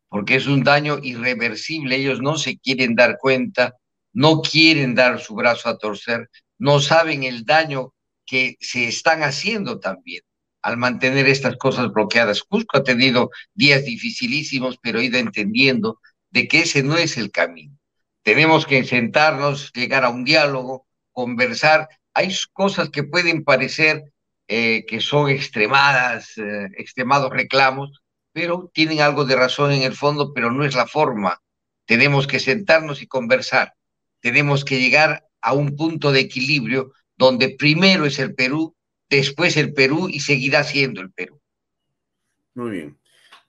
porque es un daño irreversible. Ellos no se quieren dar cuenta, no quieren dar su brazo a torcer, no saben el daño que se están haciendo también al mantener estas cosas bloqueadas. Cusco ha tenido días dificilísimos, pero ha ido entendiendo de que ese no es el camino. Tenemos que sentarnos, llegar a un diálogo, conversar. Hay cosas que pueden parecer eh, que son extremadas, eh, extremados reclamos, pero tienen algo de razón en el fondo, pero no es la forma. Tenemos que sentarnos y conversar. Tenemos que llegar a un punto de equilibrio donde primero es el Perú después el Perú y seguirá siendo el Perú. Muy bien.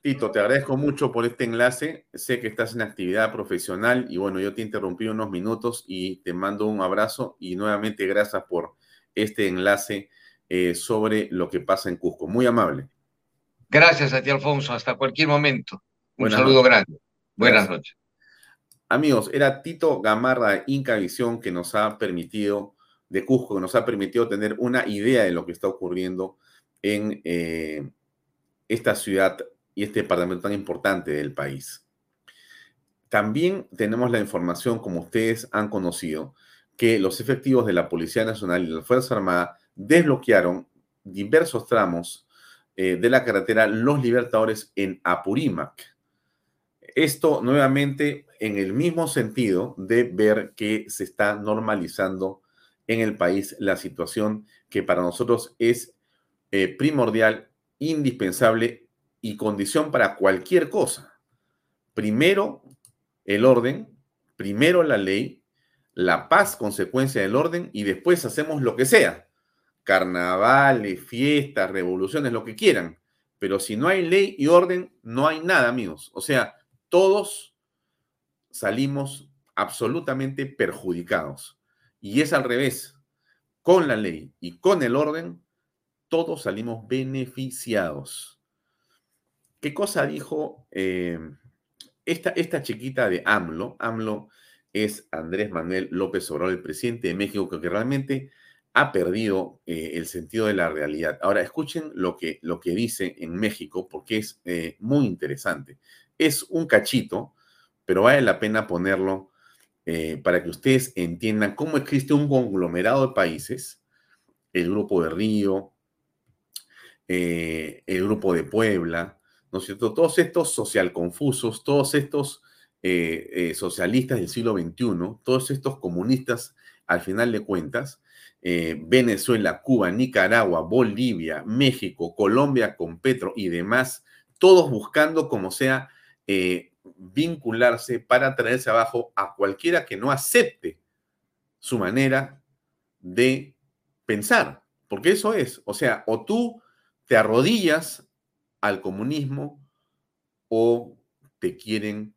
Tito, te agradezco mucho por este enlace. Sé que estás en actividad profesional y bueno, yo te interrumpí unos minutos y te mando un abrazo y nuevamente gracias por este enlace eh, sobre lo que pasa en Cusco. Muy amable. Gracias a ti, Alfonso. Hasta cualquier momento. Un saludo grande. Buenas noches. Amigos, era Tito Gamarra Inca Visión que nos ha permitido de Cusco que nos ha permitido tener una idea de lo que está ocurriendo en eh, esta ciudad y este departamento tan importante del país. También tenemos la información, como ustedes han conocido, que los efectivos de la Policía Nacional y la Fuerza Armada desbloquearon diversos tramos eh, de la carretera Los Libertadores en Apurímac. Esto nuevamente en el mismo sentido de ver que se está normalizando en el país la situación que para nosotros es eh, primordial, indispensable y condición para cualquier cosa. Primero el orden, primero la ley, la paz consecuencia del orden y después hacemos lo que sea. Carnavales, fiestas, revoluciones, lo que quieran. Pero si no hay ley y orden, no hay nada, amigos. O sea, todos salimos absolutamente perjudicados. Y es al revés. Con la ley y con el orden, todos salimos beneficiados. ¿Qué cosa dijo eh, esta, esta chiquita de AMLO? AMLO es Andrés Manuel López Obrador, el presidente de México, que realmente ha perdido eh, el sentido de la realidad. Ahora, escuchen lo que, lo que dice en México, porque es eh, muy interesante. Es un cachito, pero vale la pena ponerlo eh, para que ustedes entiendan cómo existe un conglomerado de países, el Grupo de Río, eh, el Grupo de Puebla, ¿no es cierto? Todos estos social confusos, todos estos eh, socialistas del siglo XXI, todos estos comunistas, al final de cuentas, Venezuela, Cuba, Nicaragua, Bolivia, México, Colombia con Petro y demás, todos buscando como sea vincularse para traerse abajo a cualquiera que no acepte su manera de pensar. Porque eso es, o sea, o tú te arrodillas al comunismo o te quieren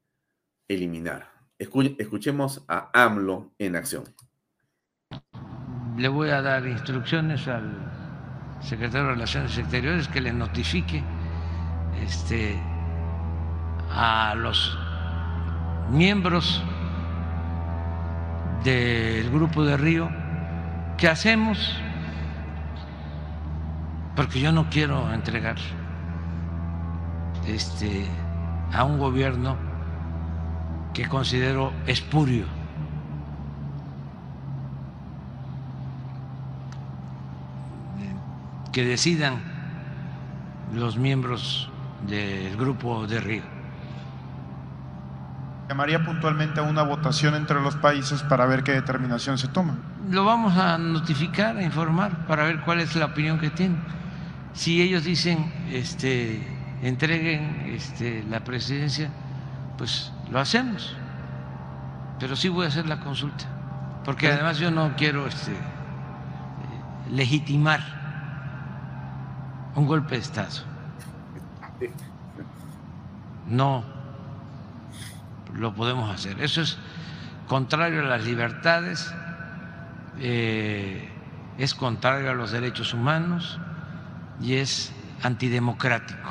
eliminar. Escuchemos a AMLO en acción. Le voy a dar instrucciones al secretario de Relaciones Exteriores que le notifique este, a los miembros del grupo de Río, ¿qué hacemos? Porque yo no quiero entregar este, a un gobierno que considero espurio. que decidan los miembros del grupo de Río llamaría puntualmente a una votación entre los países para ver qué determinación se toma. Lo vamos a notificar, a informar, para ver cuál es la opinión que tienen. Si ellos dicen, este, entreguen este, la presidencia, pues lo hacemos. Pero sí voy a hacer la consulta, porque además yo no quiero este, legitimar un golpe de Estado. No lo podemos hacer. Eso es contrario a las libertades, eh, es contrario a los derechos humanos y es antidemocrático.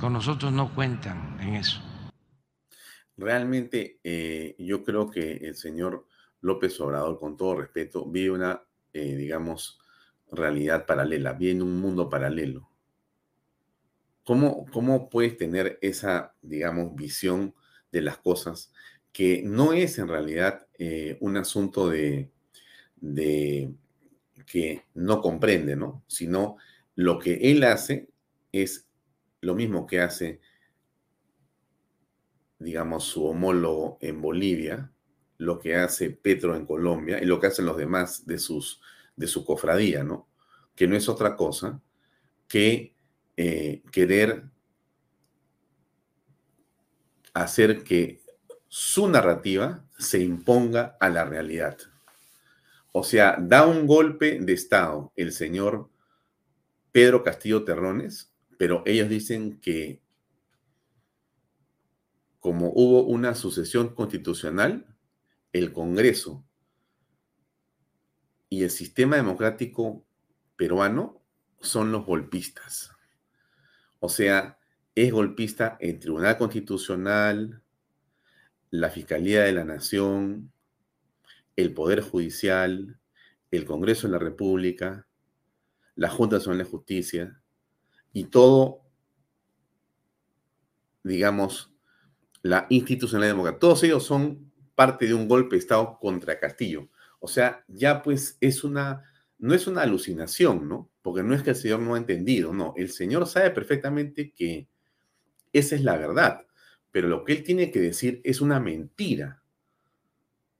Con nosotros no cuentan en eso. Realmente eh, yo creo que el señor López Obrador, con todo respeto, vive una, eh, digamos, realidad paralela, vive en un mundo paralelo. ¿Cómo, ¿Cómo puedes tener esa, digamos, visión de las cosas que no es en realidad eh, un asunto de, de que no comprende, ¿no? Sino lo que él hace es lo mismo que hace, digamos, su homólogo en Bolivia, lo que hace Petro en Colombia y lo que hacen los demás de, sus, de su cofradía, ¿no? Que no es otra cosa que eh, querer hacer que su narrativa se imponga a la realidad. O sea, da un golpe de Estado el señor Pedro Castillo Terrones, pero ellos dicen que como hubo una sucesión constitucional, el Congreso y el sistema democrático peruano son los golpistas. O sea, es golpista el Tribunal Constitucional, la Fiscalía de la Nación, el Poder Judicial, el Congreso de la República, la Junta Nacional de Justicia y todo, digamos, la institucionalidad democrática. Todos ellos son parte de un golpe de Estado contra Castillo. O sea, ya pues es una, no es una alucinación, ¿no? Porque no es que el Señor no ha entendido, no, el Señor sabe perfectamente que esa es la verdad pero lo que él tiene que decir es una mentira,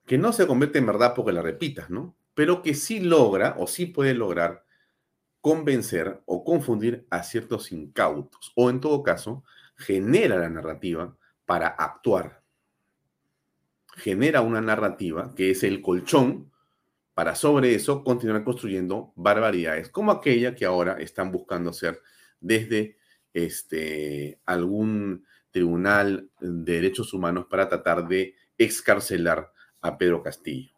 que no se convierte en verdad porque la repitas, ¿no? Pero que sí logra o sí puede lograr convencer o confundir a ciertos incautos, o en todo caso, genera la narrativa para actuar. Genera una narrativa que es el colchón para sobre eso continuar construyendo barbaridades como aquella que ahora están buscando hacer desde este, algún Tribunal de Derechos Humanos para tratar de excarcelar a Pedro Castillo.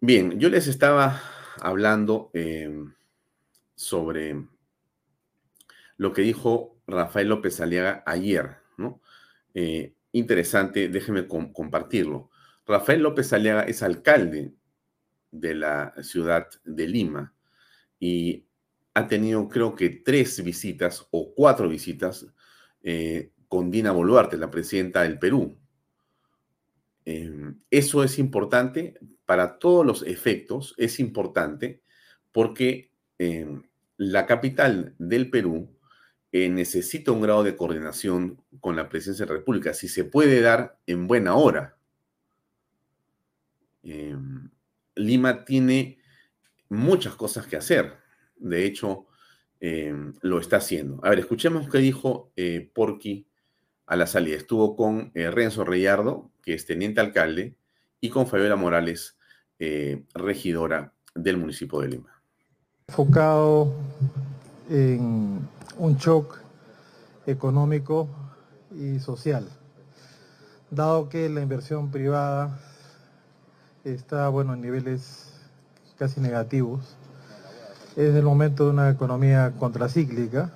Bien, yo les estaba hablando eh, sobre lo que dijo Rafael López Aliaga ayer, ¿no? Eh, interesante, déjenme compartirlo. Rafael López Aliaga es alcalde de la ciudad de Lima y ha tenido creo que tres visitas o cuatro visitas eh, con Dina Boluarte, la presidenta del Perú. Em, eso es importante para todos los efectos, es importante porque em, la capital del Perú eh, necesita un grado de coordinación con la presidencia de la República, si se puede dar en buena hora. Em, Lima tiene muchas cosas que hacer. De hecho, Em, lo está haciendo. A ver, escuchemos qué dijo eh, Porqui a la salida. Estuvo con eh, Renzo Reyardo, que es teniente alcalde, y con Fabiola Morales, eh, regidora del municipio de Lima. Enfocado en un shock económico y social, dado que la inversión privada está bueno en niveles casi negativos es el momento de una economía contracíclica,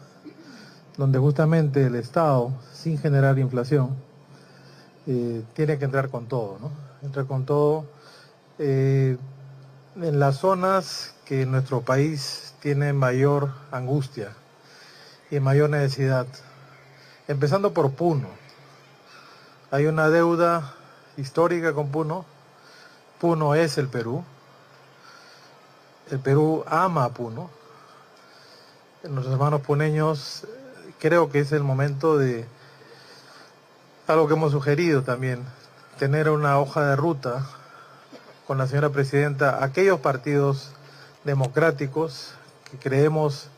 donde justamente el Estado, sin generar inflación, eh, tiene que entrar con todo, ¿no? Entrar con todo eh, en las zonas que nuestro país tiene mayor angustia y mayor necesidad, empezando por Puno. Hay una deuda histórica con Puno. Puno es el Perú, el Perú ama a Puno. Nuestros hermanos puneños, creo que es el momento de algo que hemos sugerido también, tener una hoja de ruta con la señora presidenta, aquellos partidos democráticos que creemos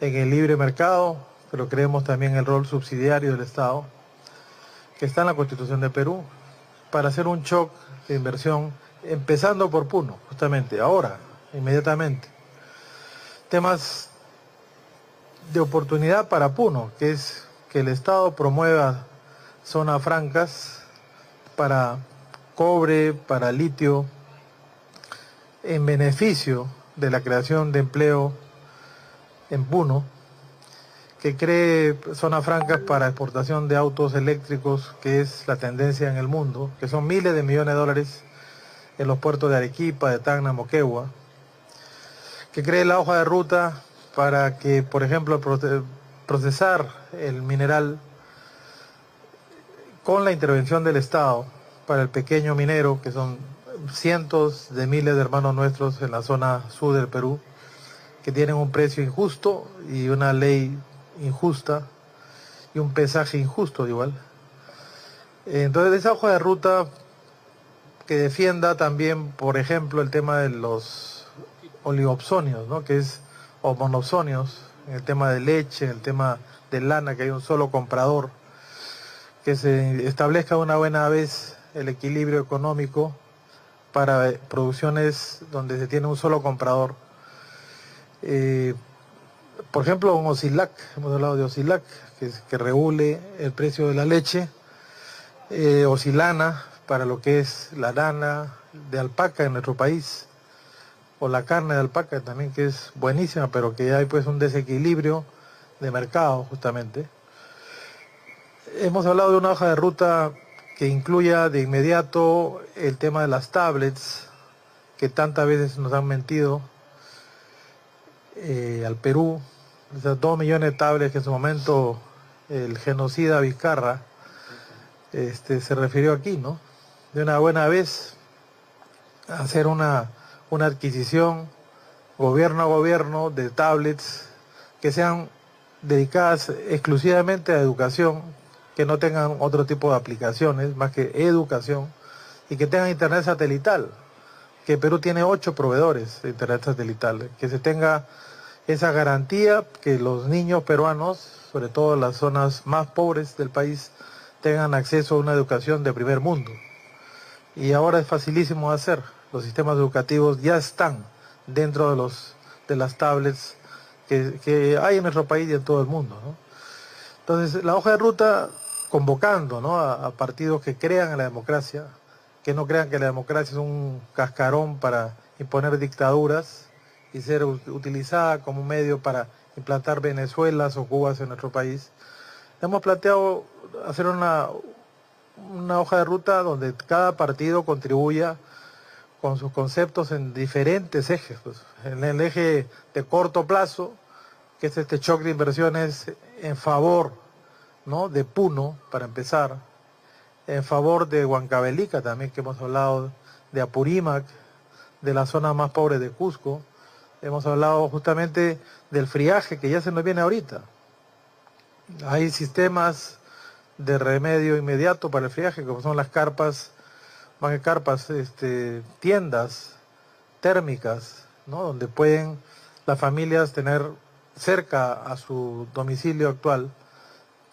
en el libre mercado, pero creemos también en el rol subsidiario del Estado, que está en la Constitución de Perú, para hacer un shock de inversión, empezando por Puno, justamente ahora, inmediatamente. Temas de oportunidad para Puno, que es que el Estado promueva zonas francas para cobre, para litio, en beneficio de la creación de empleo en Puno, que cree zonas francas para exportación de autos eléctricos, que es la tendencia en el mundo, que son miles de millones de dólares en los puertos de Arequipa, de Tacna, Moquegua, que cree la hoja de ruta para que, por ejemplo, procesar el mineral con la intervención del Estado para el pequeño minero, que son cientos de miles de hermanos nuestros en la zona sur del Perú, que tienen un precio injusto y una ley injusta y un pesaje injusto igual. Entonces esa hoja de ruta que defienda también, por ejemplo, el tema de los oligopsonios, ¿no? que es, o monopsonios, el tema de leche, el tema de lana, que hay un solo comprador, que se establezca una buena vez el equilibrio económico para producciones donde se tiene un solo comprador. Eh, por ejemplo, un OSILAC, hemos hablado de OSILAC, que, regule el precio de la leche, eh, Osilana para lo que es la lana de alpaca en nuestro país, o la carne de alpaca también, que es buenísima, pero que hay pues un desequilibrio de mercado justamente. Hemos hablado de una hoja de ruta que incluya de inmediato el tema de las tablets, que tantas veces nos han mentido eh, al Perú, esas dos millones de tablets que en su momento el genocida Vizcarra este, se refirió aquí, ¿no? De una buena vez hacer una, una adquisición gobierno a gobierno de tablets que sean dedicadas exclusivamente a educación, que no tengan otro tipo de aplicaciones más que educación y que tengan internet satelital, que Perú tiene ocho proveedores de internet satelital, que se tenga esa garantía que los niños peruanos, sobre todo en las zonas más pobres del país, tengan acceso a una educación de primer mundo. Y ahora es facilísimo hacer. Los sistemas educativos ya están dentro de, los, de las tablets que, hay en nuestro país y en todo el mundo. Entonces, la hoja de ruta convocando a, partidos que crean en la democracia, que no crean que la democracia es un cascarón para imponer dictaduras y ser utilizada como medio para implantar Venezuelas o Cubas en nuestro país. Hemos planteado hacer una, una hoja de ruta donde cada partido contribuya con sus conceptos en diferentes ejes. Pues. En el eje de corto plazo, que es este shock de inversiones en favor ¿no? de Puno, para empezar, en favor de Huancavelica también, que hemos hablado de Apurímac, de la zona más pobre de Cusco. Hemos hablado justamente del friaje que ya se nos viene ahorita. Hay sistemas de remedio inmediato para el friaje, como son las carpas, más que carpas, este, tiendas térmicas, ¿no? donde pueden las familias tener cerca a su domicilio actual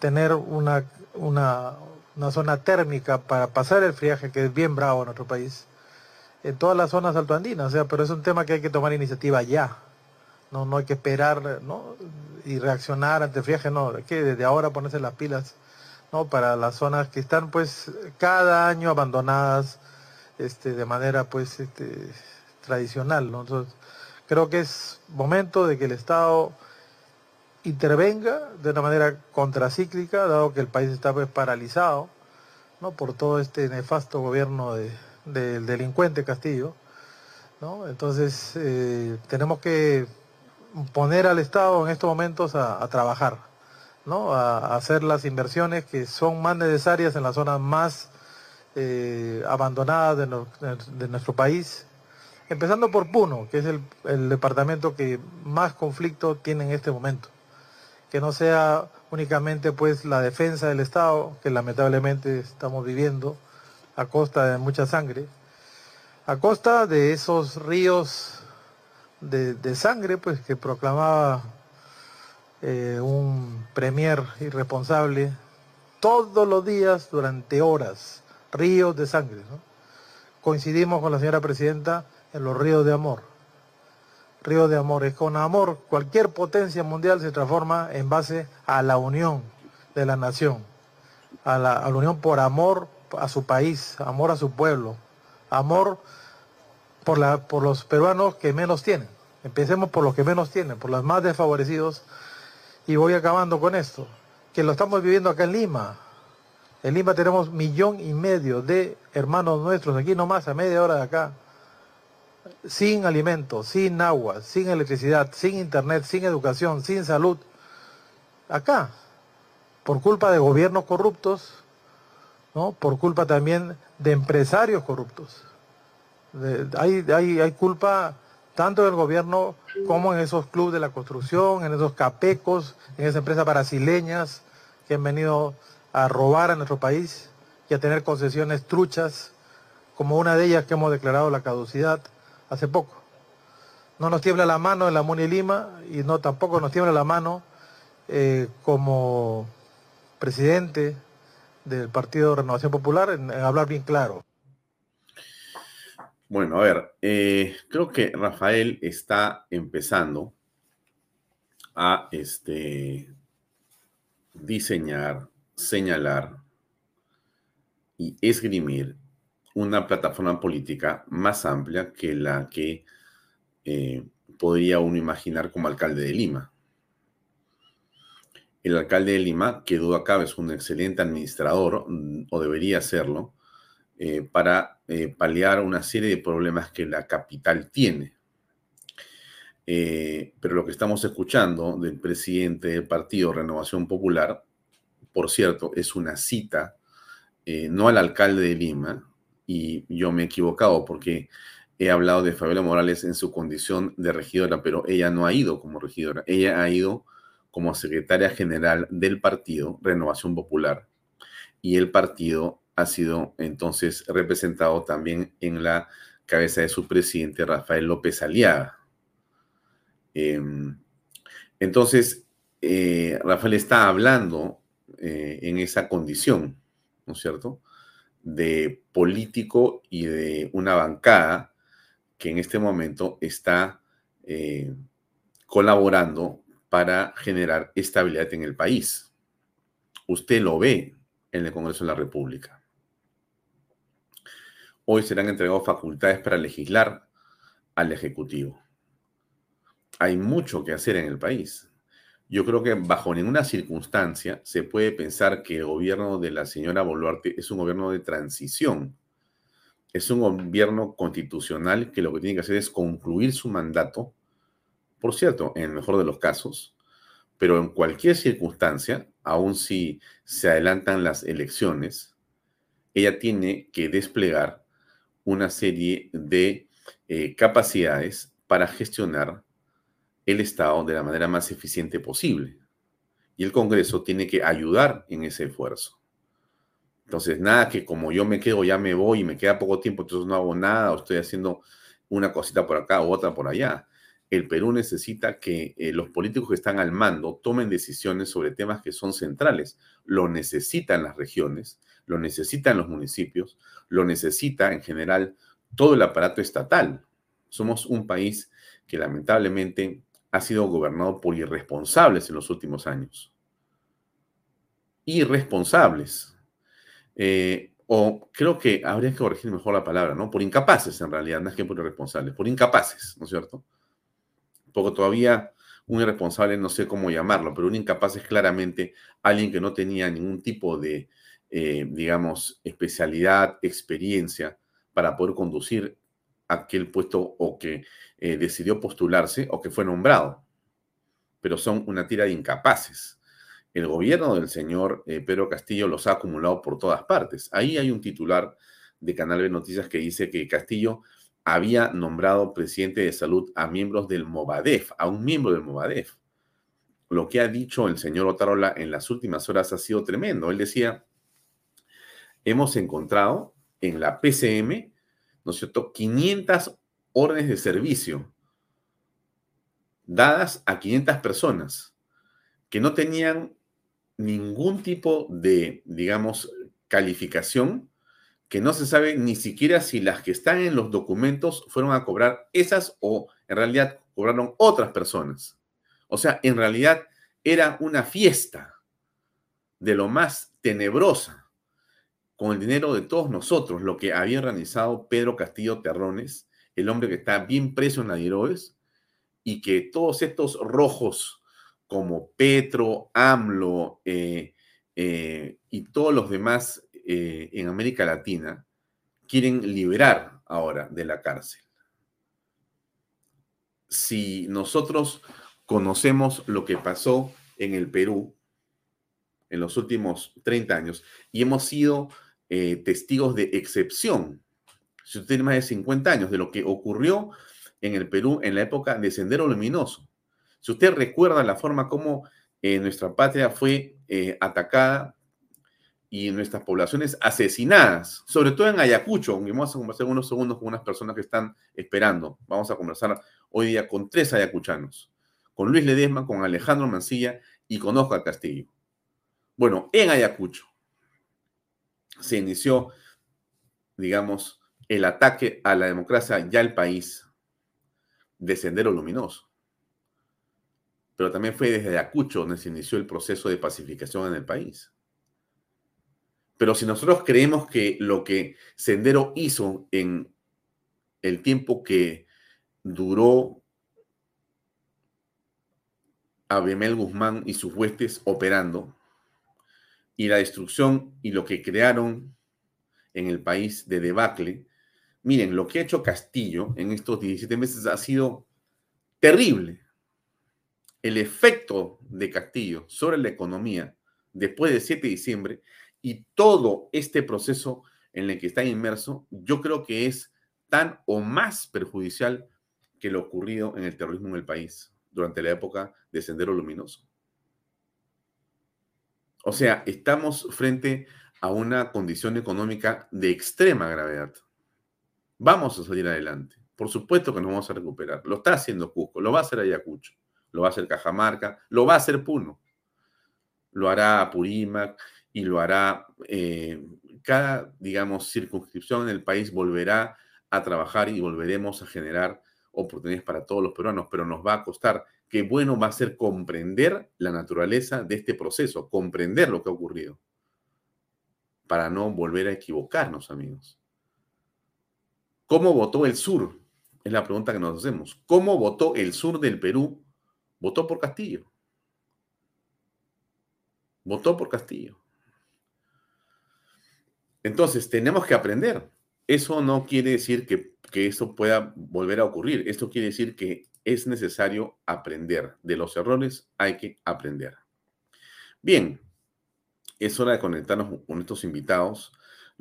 tener una, una, zona térmica para pasar el friaje, que es bien bravo en nuestro país, en todas las zonas altoandinas, o sea, pero es un tema que hay que tomar iniciativa ya. No, no hay que esperar ¿no? y reaccionar ante el friaje, no, hay que desde ahora ponerse las pilas ¿no? para las zonas que están pues cada año abandonadas este, de manera pues este, tradicional. ¿no? Entonces, creo que es momento de que el Estado intervenga de una manera contracíclica, dado que el país está pues, paralizado ¿no? por todo este nefasto gobierno del delincuente Castillo. ¿no? Entonces eh, tenemos que poner al Estado en estos momentos a, trabajar, ¿no? A, hacer las inversiones que son más necesarias en las zonas más eh, abandonadas de, nuestro país, empezando por Puno, que es el, el departamento que más conflicto tiene en este momento. Que no sea únicamente pues la defensa del Estado, que lamentablemente estamos viviendo a costa de mucha sangre, a costa de esos ríos de, sangre pues que proclamaba eh, un premier irresponsable todos los días durante horas, ríos de sangre. Coincidimos con la señora presidenta en los ríos de amor río de amor. Es con amor cualquier potencia mundial se transforma en base a la unión de la nación, a la, unión por amor a su país, amor a su pueblo, amor por, la, por los peruanos que menos tienen. Empecemos por los que menos tienen, por los más desfavorecidos. Y voy acabando con esto, que lo estamos viviendo acá en Lima. En Lima tenemos millón y medio de hermanos nuestros, aquí nomás, a media hora de acá, sin alimentos, sin agua, sin electricidad, sin internet, sin educación, sin salud. Acá, por culpa de gobiernos corruptos, ¿no? por culpa también de empresarios corruptos. hay, hay, hay culpa tanto del gobierno como en esos clubes de la construcción, en esos capecos, en esas empresas brasileñas que han venido a robar a nuestro país y a tener concesiones truchas, como una de ellas que hemos declarado la caducidad hace poco. No nos tiembla la mano en la Muni Lima y no tampoco nos tiembla la mano eh, como presidente del Partido Renovación Popular en, hablar bien claro. Bueno, a ver, eh, creo que Rafael está empezando a este, diseñar, señalar y esgrimir una plataforma política más amplia que la que eh, podría uno imaginar como alcalde de Lima. El alcalde de Lima, que duda cabe, es un excelente administrador, mm, o debería serlo, eh, para eh, paliar una serie de problemas que la capital tiene. pero lo que estamos escuchando del presidente del partido Renovación Popular, por cierto, es una cita no al alcalde de Lima, y yo me he equivocado porque he hablado de Fabiola Morales en su condición de regidora, pero ella no ha ido como regidora, ella ha ido como secretaria general del partido Renovación Popular y el partido ha sido entonces representado también en la cabeza de su presidente Rafael López Aliaga. Em, entonces, eh, Rafael está hablando eh, en esa condición, ¿no es cierto? de político y de una bancada que en este momento está eh, colaborando para generar estabilidad en el país. Usted lo ve en el Congreso de la República. Hoy serán entregadas facultades para legislar al Ejecutivo. Hay mucho que hacer en el país. Yo creo que bajo ninguna circunstancia se puede pensar que el gobierno de la señora Boluarte es un gobierno de transición. Es un gobierno constitucional que lo que tiene que hacer es concluir su mandato, por cierto, en el mejor de los casos, pero en cualquier circunstancia, aun si se adelantan las elecciones, ella tiene que desplegar una serie de eh, capacidades para gestionar el Estado de la manera más eficiente posible. Y el Congreso tiene que ayudar en ese esfuerzo. Entonces, nada que como yo me quedo, ya me voy y me queda poco tiempo, entonces no hago nada o estoy haciendo una cosita por acá o otra por allá. El Perú necesita que eh, los políticos que están al mando tomen decisiones sobre temas que son centrales. Lo necesitan las regiones, lo necesitan los municipios, lo necesita en general todo el aparato estatal. Somos un país que lamentablemente ha sido gobernado por irresponsables en los últimos años. Irresponsables. Eh, o creo que habría que corregir mejor la palabra, ¿no? Por incapaces en realidad, no es que por irresponsables, por incapaces, ¿no es cierto? Porque todavía un irresponsable no sé cómo llamarlo, pero un incapaz es claramente alguien que no tenía ningún tipo de, eh, digamos, especialidad, experiencia para poder conducir aquel puesto o que eh, decidió postularse o que fue nombrado. Pero son una tira de incapaces. El gobierno del señor eh, Pedro Castillo los ha acumulado por todas partes. Ahí hay un titular de Canal B Noticias que dice que Castillo había nombrado presidente de salud a miembros del Movadef, a un miembro del Movadef. Lo que ha dicho el señor Otarola en las últimas horas ha sido tremendo. Él decía, hemos encontrado en la PCM ¿no es cierto?, 500 órdenes de servicio dadas a 500 personas que no tenían ningún tipo de, digamos, calificación, que no se sabe ni siquiera si las que están en los documentos fueron a cobrar esas o en realidad cobraron otras personas. O sea, en realidad era una fiesta de lo más tenebrosa con el dinero de todos nosotros, lo que había organizado Pedro Castillo Terrones, el hombre que está bien preso en Adiroes, y que todos estos rojos como Petro, AMLO eh, eh, y todos los demás eh, en América Latina quieren liberar ahora de la cárcel. Si nosotros conocemos lo que pasó en el Perú en los últimos 30 años y hemos sido testigos de excepción, si usted tiene más de 50 años, de lo que ocurrió en el Perú en la época de Sendero Luminoso. Si usted recuerda la forma como eh, nuestra patria fue eh, atacada y nuestras poblaciones asesinadas, sobre todo en Ayacucho, aunque vamos a conversar unos segundos con unas personas que están esperando. Vamos a conversar hoy día con tres ayacuchanos, con Luis Ledesma, con Alejandro Mancilla y con Oscar Castillo. Bueno, en Ayacucho se inició, digamos, el ataque a la democracia ya el país de Sendero Luminoso. Pero también fue desde Ayacucho donde se inició el proceso de pacificación en el país. Pero si nosotros creemos que lo que Sendero hizo en el tiempo que duró Abemel Guzmán y sus huestes operando, y la destrucción y lo que crearon en el país de debacle, Miren, lo que ha hecho Castillo en estos 17 meses ha sido terrible. El efecto de Castillo sobre la economía después del 7 de diciembre y todo este proceso en el que está inmerso, yo creo que es tan o más perjudicial que lo ocurrido en el terrorismo en el país durante la época de Sendero Luminoso. O sea, estamos frente a una condición económica de extrema gravedad. Vamos a salir adelante. Por supuesto que nos vamos a recuperar. Lo está haciendo Cusco, lo va a hacer Ayacucho, lo va a hacer Cajamarca, lo va a hacer Puno, lo hará Apurímac y lo hará eh, cada, digamos, circunscripción en el país volverá a trabajar y volveremos a generar oportunidades para todos los peruanos, pero nos va a costar. Qué bueno va a ser comprender la naturaleza de este proceso, comprender lo que ha ocurrido, para no volver a equivocarnos, amigos. ¿Cómo votó el sur? Es la pregunta que nos hacemos. ¿Cómo votó el sur del Perú? Votó por Castillo. Votó por Castillo. Entonces, tenemos que aprender. Eso no quiere decir que, que eso pueda volver a ocurrir. Esto quiere decir que es necesario aprender. De los errores hay que aprender. Bien, es hora de conectarnos con estos invitados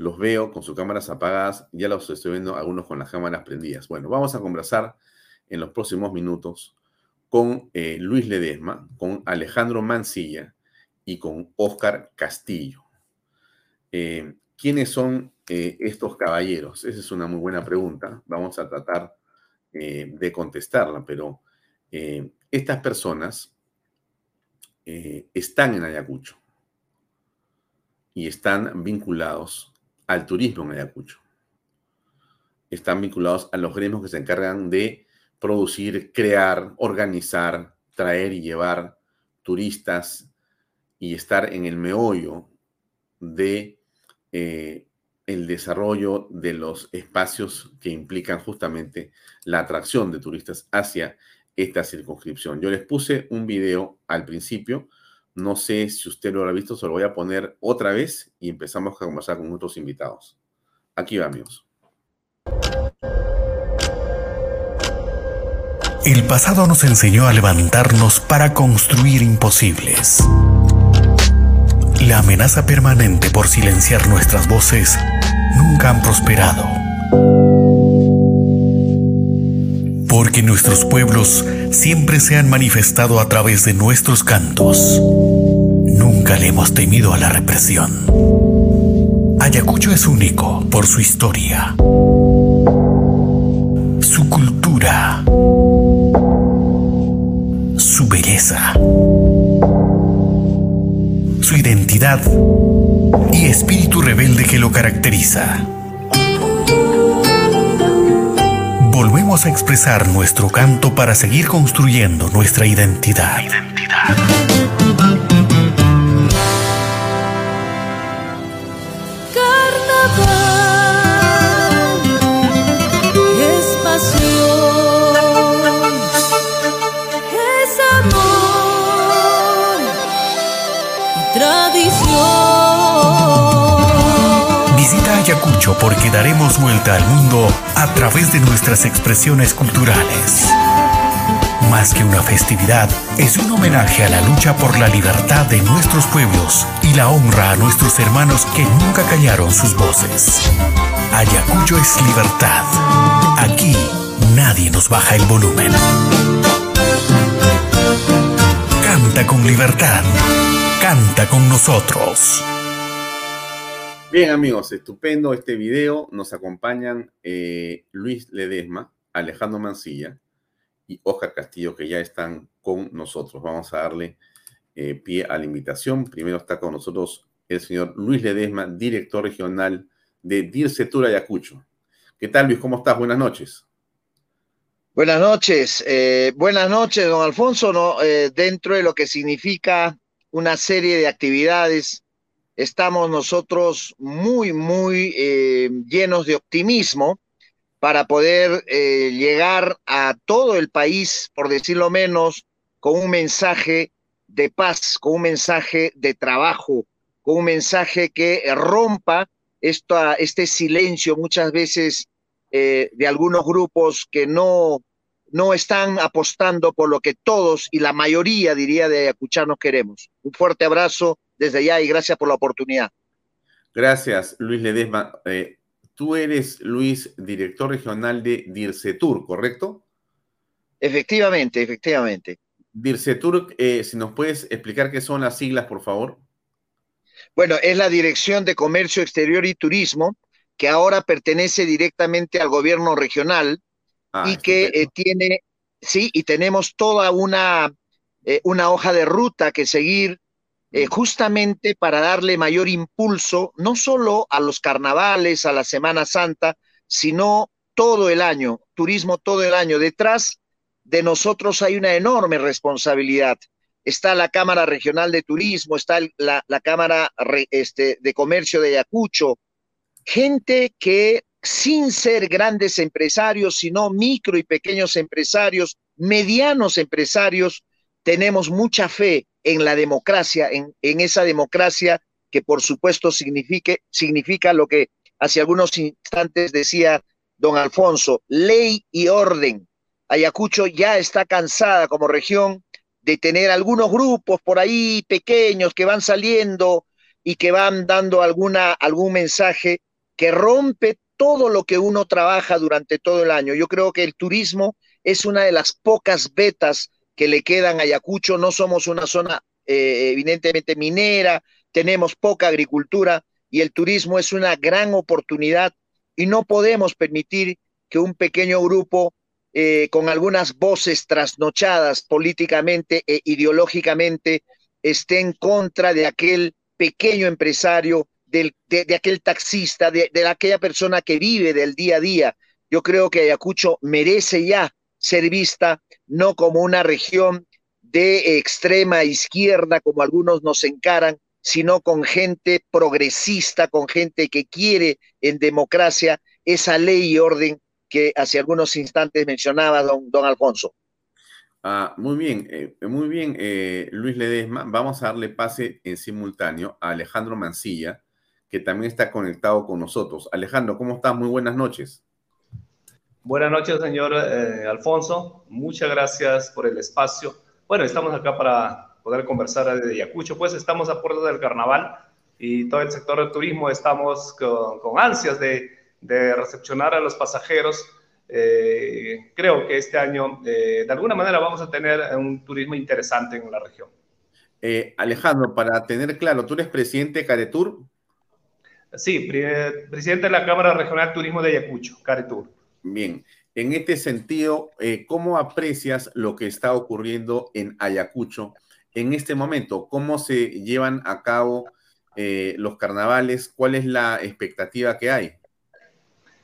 los veo con sus cámaras apagadas, ya los estoy viendo algunos con las cámaras prendidas. Bueno, vamos a conversar en los próximos minutos con eh, Luis Ledesma, con Alejandro Mancilla y con Óscar Castillo. Eh, ¿Quiénes son eh, estos caballeros? Esa es una muy buena pregunta. Vamos a tratar de contestarla, pero estas personas están en Ayacucho y están vinculados al turismo en Ayacucho. Están vinculados a los gremios que se encargan de producir, crear, organizar, traer y llevar turistas y estar en el meollo de eh, el desarrollo de los espacios que implican justamente la atracción de turistas hacia esta circunscripción. Yo les puse un video al principio no sé si usted lo ha visto, se lo voy a poner otra vez y empezamos a conversar con otros invitados. Aquí va, amigos. El pasado nos enseñó a levantarnos para construir imposibles. La amenaza permanente por silenciar nuestras voces nunca han prosperado. Porque nuestros pueblos siempre se han manifestado a través de nuestros cantos. Nunca le hemos temido a la represión. Ayacucho es único por su historia, su cultura, su belleza, su identidad y espíritu rebelde que lo caracteriza. volvemos a expresar nuestro canto para seguir construyendo nuestra identidad. Porque daremos vuelta al mundo a través de nuestras expresiones culturales. Más que una festividad, es un homenaje a la lucha por la libertad de nuestros pueblos y la honra a nuestros hermanos que nunca callaron sus voces. Ayacucho es libertad. Aquí nadie nos baja el volumen. Canta con libertad. Canta con nosotros. Bien amigos, estupendo este video. Nos acompañan eh, Luis Ledesma, Alejandro Mancilla y Oscar Castillo, que ya están con nosotros. Vamos a darle eh, pie a la invitación. Primero está con nosotros el señor Luis Ledesma, director regional de Dircetura Ayacucho. ¿Qué tal Luis? ¿Cómo estás? Buenas noches. Buenas noches, eh, buenas noches, don Alfonso. dentro de lo que significa una serie de actividades estamos nosotros muy, muy eh, llenos de optimismo para poder eh, llegar a todo el país, por decirlo menos, con un mensaje de paz, con un mensaje de trabajo, con un mensaje que rompa este silencio muchas veces eh, de algunos grupos que no, no están apostando por lo que todos y la mayoría, diría, de Ayacuchanos queremos. Un fuerte abrazo desde allá y gracias por la oportunidad. Gracias, Luis Ledesma. Eh, tú eres, Luis, director regional de DIRCETUR, ¿correcto? Efectivamente, efectivamente. DIRCETUR, eh, si nos puedes explicar qué son las siglas, por favor. Bueno, es la Dirección de Comercio Exterior y Turismo, que ahora pertenece directamente al gobierno regional ah, y que eh, tiene, sí, y tenemos toda una, una hoja de ruta que seguir eh, justamente para darle mayor impulso, no solo a los carnavales, a la Semana Santa, sino todo el año, turismo todo el año. Detrás de nosotros hay una enorme responsabilidad. Está la Cámara Regional de Turismo, está la, Cámara este, de Comercio de Ayacucho, gente que sin ser grandes empresarios, sino micro y pequeños empresarios, medianos empresarios, tenemos mucha fe en la democracia, en, esa democracia que por supuesto significa lo que hace algunos instantes decía don Alfonso, ley y orden. Ayacucho ya está cansada como región de tener algunos grupos por ahí pequeños que van saliendo y que van dando alguna, algún mensaje que rompe todo lo que uno trabaja durante todo el año. Yo creo que el turismo es una de las pocas vetas que le quedan a Ayacucho. No somos una zona eh, evidentemente minera, tenemos poca agricultura y el turismo es una gran oportunidad y no podemos permitir que un pequeño grupo eh, con algunas voces trasnochadas políticamente e ideológicamente esté en contra de aquel pequeño empresario, de, aquel taxista, de, de aquella persona que vive del día a día. Yo creo que Ayacucho merece ya ser vista no como una región de extrema izquierda, como algunos nos encaran, sino con gente progresista, con gente que quiere en democracia esa ley y orden que hace algunos instantes mencionaba don, don Alfonso. Ah, muy bien, eh, muy bien, eh, Luis Ledesma. Vamos a darle pase en simultáneo a Alejandro Mancilla, que también está conectado con nosotros. Alejandro, ¿cómo estás? Muy buenas noches. Buenas noches, señor eh, Alfonso. Muchas gracias por el espacio. Bueno, estamos acá para poder conversar de Ayacucho, pues estamos a puertas del carnaval y todo el sector del turismo estamos con, ansias de, recepcionar a los pasajeros. Eh, creo que este año, eh, de alguna manera, vamos a tener un turismo interesante en la región. Alejandro, para tener claro, ¿tú eres presidente de Caretur? Sí, presidente de la Cámara Regional de Turismo de Ayacucho, Caretur. Bien, en este sentido, eh, ¿cómo aprecias lo que está ocurriendo en Ayacucho en este momento? ¿Cómo se llevan a cabo eh, los carnavales? ¿Cuál es la expectativa que hay?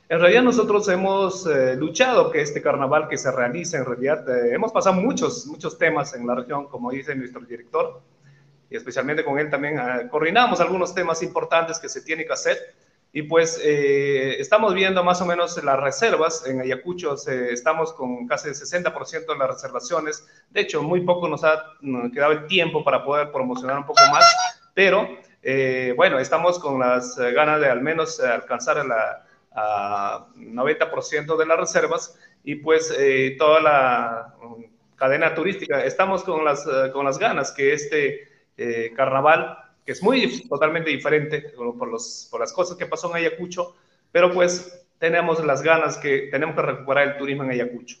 En realidad nosotros hemos eh, luchado que este carnaval que se realice, en realidad hemos pasado muchos, muchos temas en la región, como dice nuestro director, y especialmente con él también coordinamos algunos temas importantes que se tiene que hacer y pues eh, estamos viendo más o menos las reservas. En Ayacucho estamos con casi el 60% de las reservaciones. De hecho, muy poco nos ha quedado el tiempo para poder promocionar un poco más, pero eh, bueno, estamos con las ganas de al menos alcanzar la, a 90% de las reservas y pues toda la cadena turística. Estamos con las, con las ganas que este carnaval, que es muy totalmente diferente por, los, por las cosas que pasó en Ayacucho, pero pues tenemos las ganas que tenemos que recuperar el turismo en Ayacucho.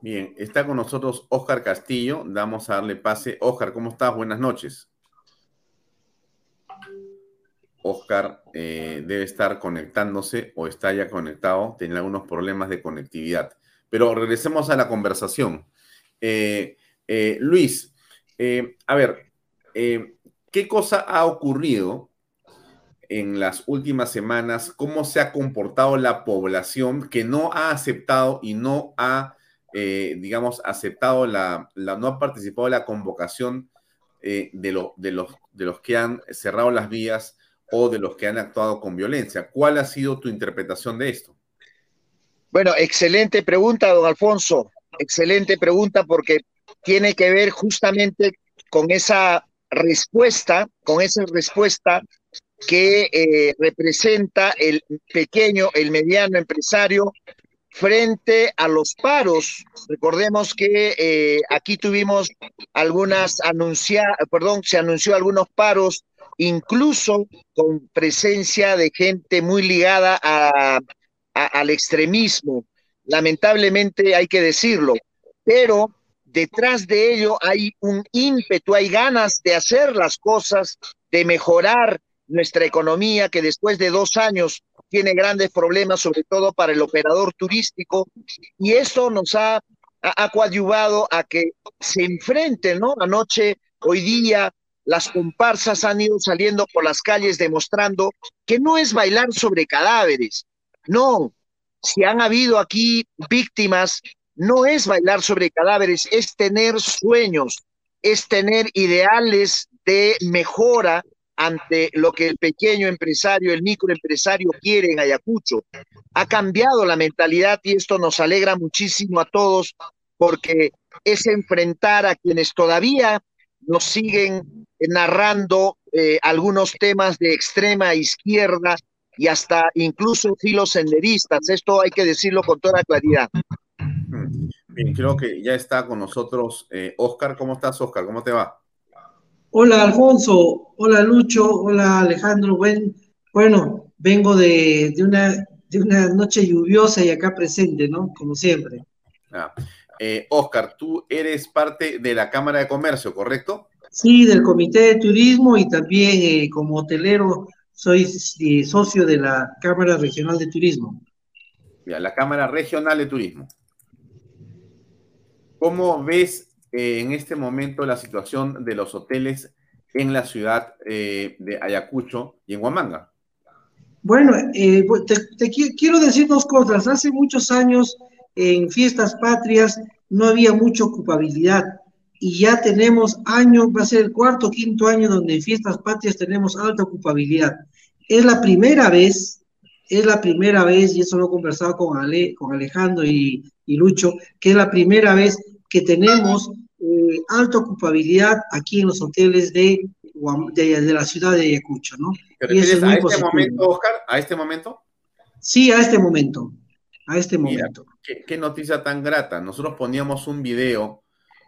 Bien, está con nosotros Oscar Castillo. Vamos a darle pase. Oscar, ¿cómo estás? Buenas noches. Oscar eh, debe estar conectándose o está ya conectado, tiene algunos problemas de conectividad. Pero regresemos a la conversación. Eh, eh, Luis, a ver, ¿qué cosa ha ocurrido en las últimas semanas? ¿Cómo se ha comportado la población que no ha aceptado y no ha eh, digamos, aceptado la, no ha participado en la convocación eh, de, de, los, de los que han cerrado las vías o de los que han actuado con violencia. ¿Cuál ha sido tu interpretación de esto? Bueno, excelente pregunta, don Alfonso. Excelente pregunta porque tiene que ver justamente con esa respuesta, con esa respuesta que eh, representa el pequeño, el mediano empresario frente a los paros. Recordemos que eh, aquí tuvimos algunas anunciadas, perdón, se anunció algunos paros, incluso con presencia de gente muy ligada al extremismo. Lamentablemente hay que decirlo, pero detrás de ello hay un ímpetu, hay ganas de hacer las cosas, de mejorar nuestra economía, que después de dos años tiene grandes problemas, sobre todo para el operador turístico, y eso nos ha, ha, coadyuvado a que se enfrenten, ¿no? Anoche, hoy día, las comparsas han ido saliendo por las calles demostrando que no es bailar sobre cadáveres, no, si han habido aquí víctimas, no es bailar sobre cadáveres, es tener sueños, es tener ideales de mejora ante lo que el pequeño empresario, el microempresario quiere en Ayacucho. Ha cambiado la mentalidad y esto nos alegra muchísimo a todos porque es enfrentar a quienes todavía nos siguen narrando eh, algunos temas de extrema izquierda y hasta incluso filosenderistas. Esto hay que decirlo con toda claridad. Bien, creo que ya está con nosotros Oscar. Eh, ¿Cómo estás, Oscar? ¿Cómo te va? Hola Alfonso, hola Lucho, hola Alejandro. bueno, vengo de, una, de una noche lluviosa y acá presente, ¿no? Como siempre. Ah, eh, Oscar, tú eres parte de la Cámara de Comercio, ¿correcto? Sí, del Comité de Turismo y también eh, como hotelero soy eh, socio de la Cámara Regional de Turismo. Ya, la Cámara Regional de Turismo. ¿Cómo ves eh, en este momento la situación de los hoteles en la ciudad eh, de Ayacucho y en Huamanga? Bueno, eh, pues, te, quiero decir dos cosas. Hace muchos años en fiestas patrias no había mucha ocupabilidad y ya tenemos años, va a ser el cuarto o quinto año donde en fiestas patrias tenemos alta ocupabilidad. Es la primera vez, es la primera vez, y eso lo he conversado con, Ale, con Alejandro y, y Lucho, que es la primera vez que tenemos eh, alta ocupabilidad aquí en los hoteles de, de, la ciudad de Ayacucho, ¿no? y es a este momento, Oscar? ¿A este momento? Sí, a este momento. A este momento. qué, noticia tan grata. Nosotros poníamos un video,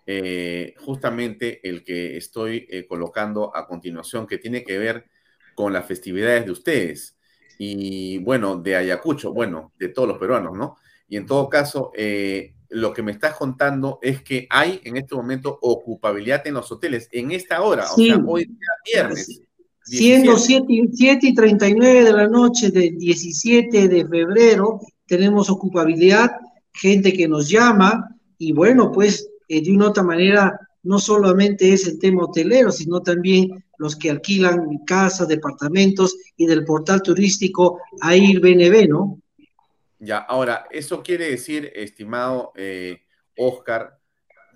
eh, justamente el que estoy eh, colocando a continuación, que tiene que ver con las festividades de ustedes. Y bueno, de Ayacucho, bueno, de todos los peruanos, ¿no? Y en todo caso, eh, lo que me estás contando es que hay en este momento ocupabilidad en los hoteles en esta hora, o sea, hoy día viernes. Siendo 7 y 39 de la noche del 17 de febrero, tenemos ocupabilidad, gente que nos llama, y bueno, pues eh, de una otra manera, no solamente es el tema hotelero, sino también los que alquilan casas, departamentos y del portal turístico AIRBNB, ¿no? Ya, ahora, eso quiere decir, estimado eh, Oscar,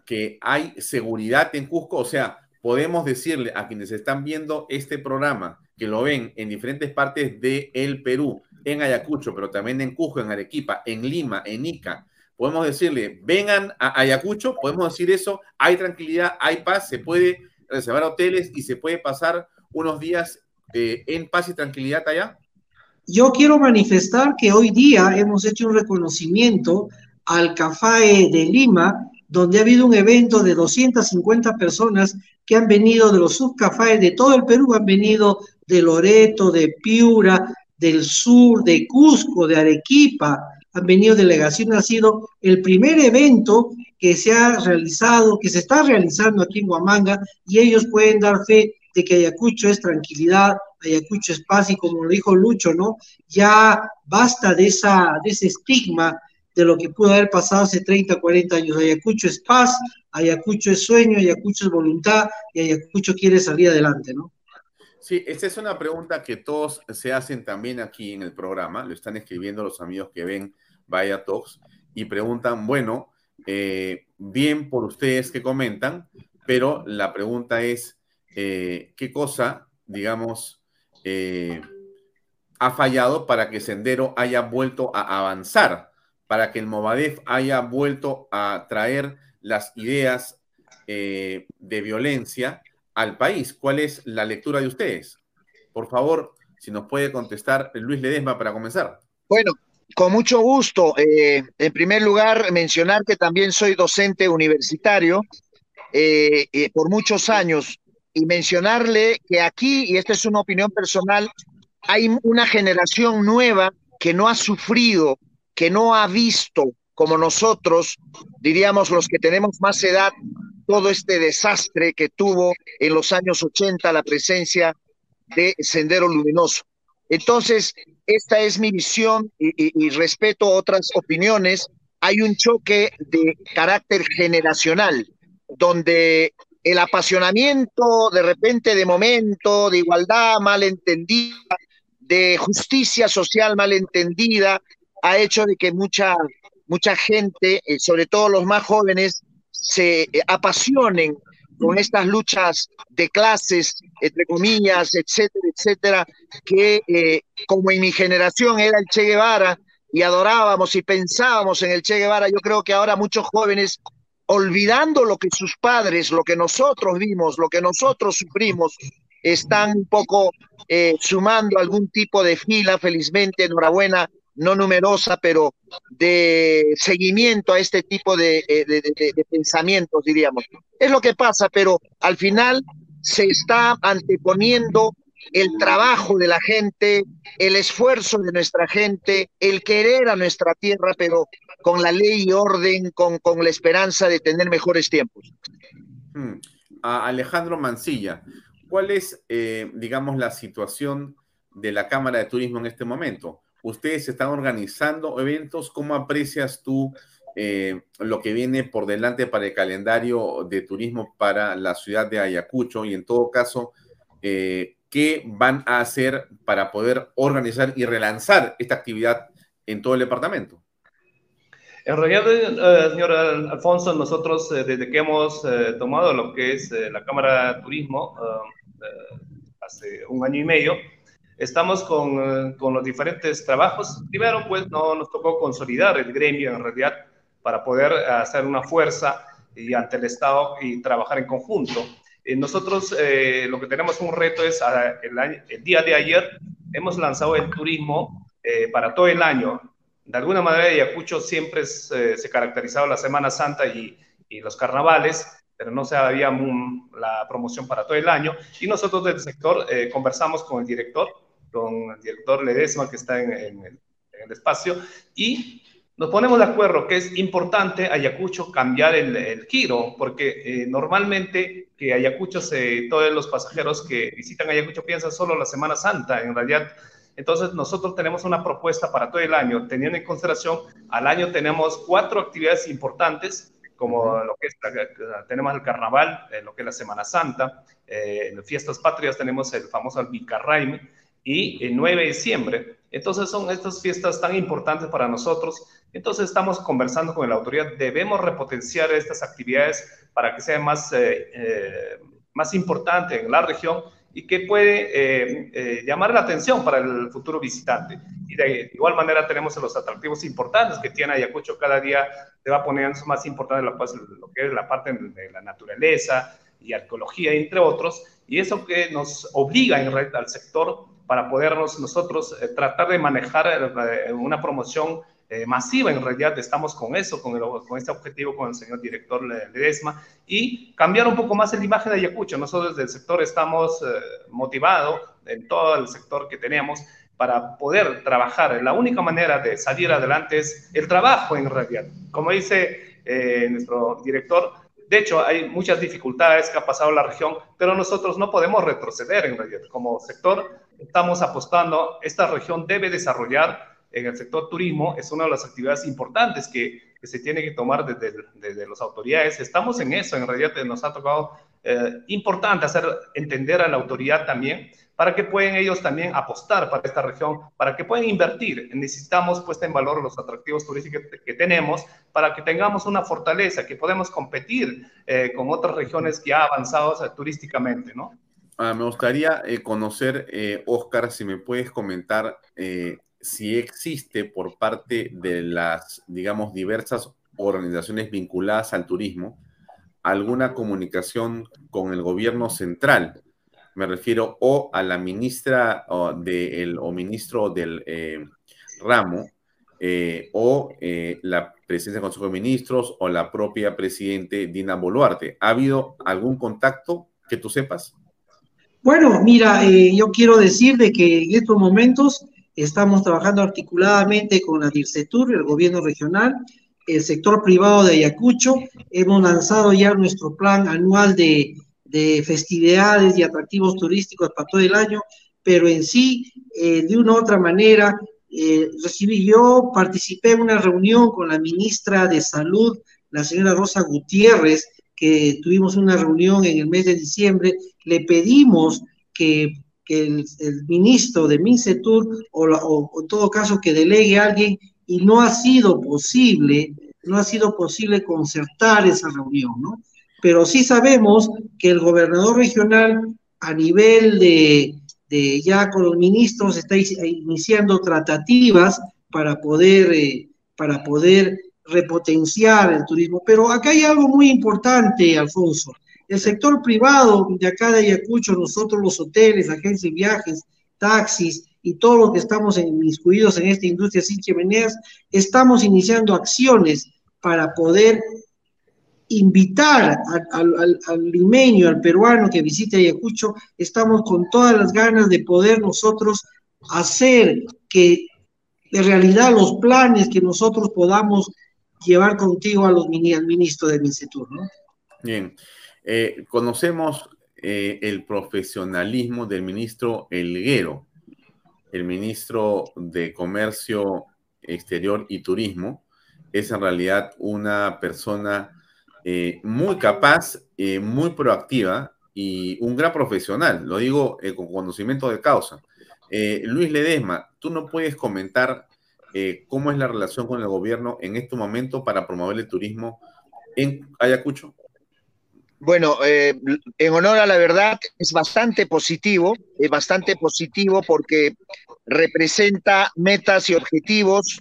que hay seguridad en Cusco, o sea, podemos decirle a quienes están viendo este programa, que lo ven en diferentes partes del el Perú, en Ayacucho, pero también en Cusco, en Arequipa, en Lima, en Ica, podemos decirle, vengan a Ayacucho, podemos decir eso, hay tranquilidad, hay paz, se puede reservar hoteles y se puede pasar unos días eh, en paz y tranquilidad allá? Yo quiero manifestar que hoy día hemos hecho un reconocimiento al CAFAE de Lima, donde ha habido un evento de 250 personas que han venido de los subCAFAE de todo el Perú, han venido de Loreto, de Piura, del sur, de Cusco, de Arequipa, han venido delegaciones, ha sido el primer evento que se ha realizado, que se está realizando aquí en Huamanga, y ellos pueden dar fe de que Ayacucho es tranquilidad, Ayacucho es paz, y como lo dijo Lucho, ¿no? Ya basta de, esa, de ese estigma de lo que pudo haber pasado hace 30, 40 años. Ayacucho es paz, Ayacucho es sueño, Ayacucho es voluntad, y Ayacucho quiere salir adelante, ¿no? Sí, esta es una pregunta que todos se hacen también aquí en el programa, lo están escribiendo los amigos que ven Vaya Talks y preguntan, bueno, eh, bien por ustedes que comentan, pero la pregunta es, eh, ¿qué cosa, digamos, eh, ha fallado para que Sendero haya vuelto a avanzar, para que el Movadef haya vuelto a traer las ideas de violencia al país. ¿Cuál es la lectura de ustedes? Por favor, si nos puede contestar Luis Ledesma para comenzar. Bueno, con mucho gusto. Eh, en primer lugar, mencionar que también soy docente universitario eh, por muchos años y mencionarle que aquí, y esta es una opinión personal, hay una generación nueva que no ha sufrido, que no ha visto, como nosotros, diríamos los que tenemos más edad, todo este desastre que tuvo en los años 80 la presencia de Sendero Luminoso. Entonces, esta es mi visión y, respeto otras opiniones. Hay un choque de carácter generacional, donde el apasionamiento de repente de momento, de igualdad mal entendida, de justicia social mal entendida, ha hecho de que mucha, mucha gente, eh, sobre todo los más jóvenes, se eh, apasionen con estas luchas de clases, entre comillas, etcétera, etcétera, que eh, como en mi generación era el Che Guevara y adorábamos y pensábamos en el Che Guevara, yo creo que ahora muchos jóvenes, olvidando lo que sus padres, lo que nosotros vimos, lo que nosotros sufrimos, están un poco eh, sumando algún tipo de fila, felizmente, enhorabuena no numerosa, pero de seguimiento a este tipo de, eh, pensamientos, diríamos. Es lo que pasa, pero al final se está anteponiendo el trabajo de la gente, el esfuerzo de nuestra gente, el querer a nuestra tierra, pero con la ley y orden, con, con la esperanza de tener mejores tiempos. Hmm. A Alejandro Mancilla, ¿cuál es, eh, digamos, la situación de la Cámara de Turismo en este momento? Ustedes están organizando eventos. ¿Cómo aprecias tú eh, lo que viene por delante para el calendario de turismo para la ciudad de Ayacucho? Y en todo caso, eh, ¿qué van a hacer para poder organizar y relanzar esta actividad en todo el departamento? En realidad, eh, señor Alfonso, nosotros desde que hemos tomado lo que es la Cámara de Turismo hace un año y medio, Estamos con, con, los diferentes trabajos. Primero, pues, no nos tocó consolidar el gremio en realidad para poder hacer una fuerza y ante el Estado y trabajar en conjunto. Eh, nosotros eh, lo que tenemos un reto es ah, el, el, día de ayer hemos lanzado el turismo eh, para todo el año. De alguna manera, Ayacucho siempre se caracterizaba la Semana Santa y, y los carnavales, pero no se había la promoción para todo el año. Y nosotros del sector conversamos con el director con el director Ledesma, que está en, el, espacio, y nos ponemos de acuerdo que es importante Ayacucho cambiar el, giro, porque eh, normalmente que Ayacucho, se, todos los pasajeros que visitan Ayacucho piensan solo la Semana Santa, en realidad. Entonces nosotros tenemos una propuesta para todo el año, teniendo en consideración, al año tenemos cuatro actividades importantes, como lo que es, tenemos el carnaval, eh, lo que es la Semana Santa, eh, en fiestas patrias tenemos el famoso Albicarraime, y el 9 de diciembre. Entonces son estas fiestas tan importantes para nosotros. Entonces estamos conversando con la autoridad, debemos repotenciar estas actividades para que sean más, eh, eh, más importantes en la región y que puede eh, llamar la atención para el futuro visitante. Y de, igual manera tenemos los atractivos importantes que tiene Ayacucho, cada día se va poniendo más importante lo, pues, lo que es la parte de la naturaleza y arqueología, entre otros, Y eso que nos obliga en realidad al sector para podernos nosotros eh, tratar de manejar eh, una promoción eh, masiva. En realidad estamos con eso, con, con este objetivo con el señor director Ledesma y cambiar un poco más la imagen de Ayacucho. Nosotros desde el sector estamos motivados en todo el sector que tenemos para poder trabajar. La única manera de salir adelante es el trabajo en realidad. Como dice nuestro director, de hecho, hay muchas dificultades que ha pasado la región, pero nosotros no podemos retroceder en realidad. Como sector, estamos apostando, esta región debe desarrollar en el sector turismo, es una de las actividades importantes que, se tiene que tomar desde, desde las autoridades. Estamos en eso, en realidad nos ha tocado eh, importante hacer entender a la autoridad también para que puedan ellos también apostar para esta región, para que puedan invertir. Necesitamos puesta en valor los atractivos turísticos que tenemos para que tengamos una fortaleza, que podemos competir eh, con otras regiones que ha avanzado turísticamente, ¿no? Ah, me gustaría eh, conocer, Oscar, si me puedes comentar si existe por parte de las, digamos, diversas organizaciones vinculadas al turismo alguna comunicación con el gobierno central me refiero o a la ministra o, o ministro del eh, ramo, eh, o eh, la presidencia del Consejo de Ministros, o la propia presidente Dina Boluarte. ¿Ha habido algún contacto que tú sepas? Bueno, mira, yo quiero decir de que en estos momentos estamos trabajando articuladamente con la DIRCETUR, el gobierno regional, el sector privado de Ayacucho. Hemos lanzado ya nuestro plan anual de de festividades y atractivos turísticos para todo el año, pero en sí, eh, de una u otra manera, eh, recibí yo, participé en una reunión con la ministra de Salud, la señora Rosa Gutiérrez, que tuvimos una reunión en el mes de diciembre, le pedimos que, el, ministro de Mincetur, o, en todo caso que delegue a alguien, y no ha sido posible, no ha sido posible concertar esa reunión, ¿no? pero sí sabemos que el gobernador regional a nivel de, ya con los ministros está iniciando tratativas para poder, eh, para poder repotenciar el turismo. Pero acá hay algo muy importante, Alfonso. El sector privado de acá de Ayacucho, nosotros los hoteles, agencias de viajes, taxis y todos los que estamos inmiscuidos en esta industria sin chimeneas, estamos iniciando acciones para poder invitar al, limeño, al peruano que visite Ayacucho, estamos con todas las ganas de poder nosotros hacer que de realidad los planes que nosotros podamos llevar contigo a los al ministro de Mincetur, ¿no? Bien, eh, conocemos eh, el profesionalismo del ministro Elguero, el ministro de Comercio Exterior y Turismo, es en realidad una persona eh, muy capaz, muy proactiva y un gran profesional, lo digo con conocimiento de causa. Luis Ledesma, tú no puedes comentar cómo es la relación con el gobierno en este momento para promover el turismo en Ayacucho. Bueno, en honor a la verdad, es bastante positivo, es bastante positivo porque representa metas y objetivos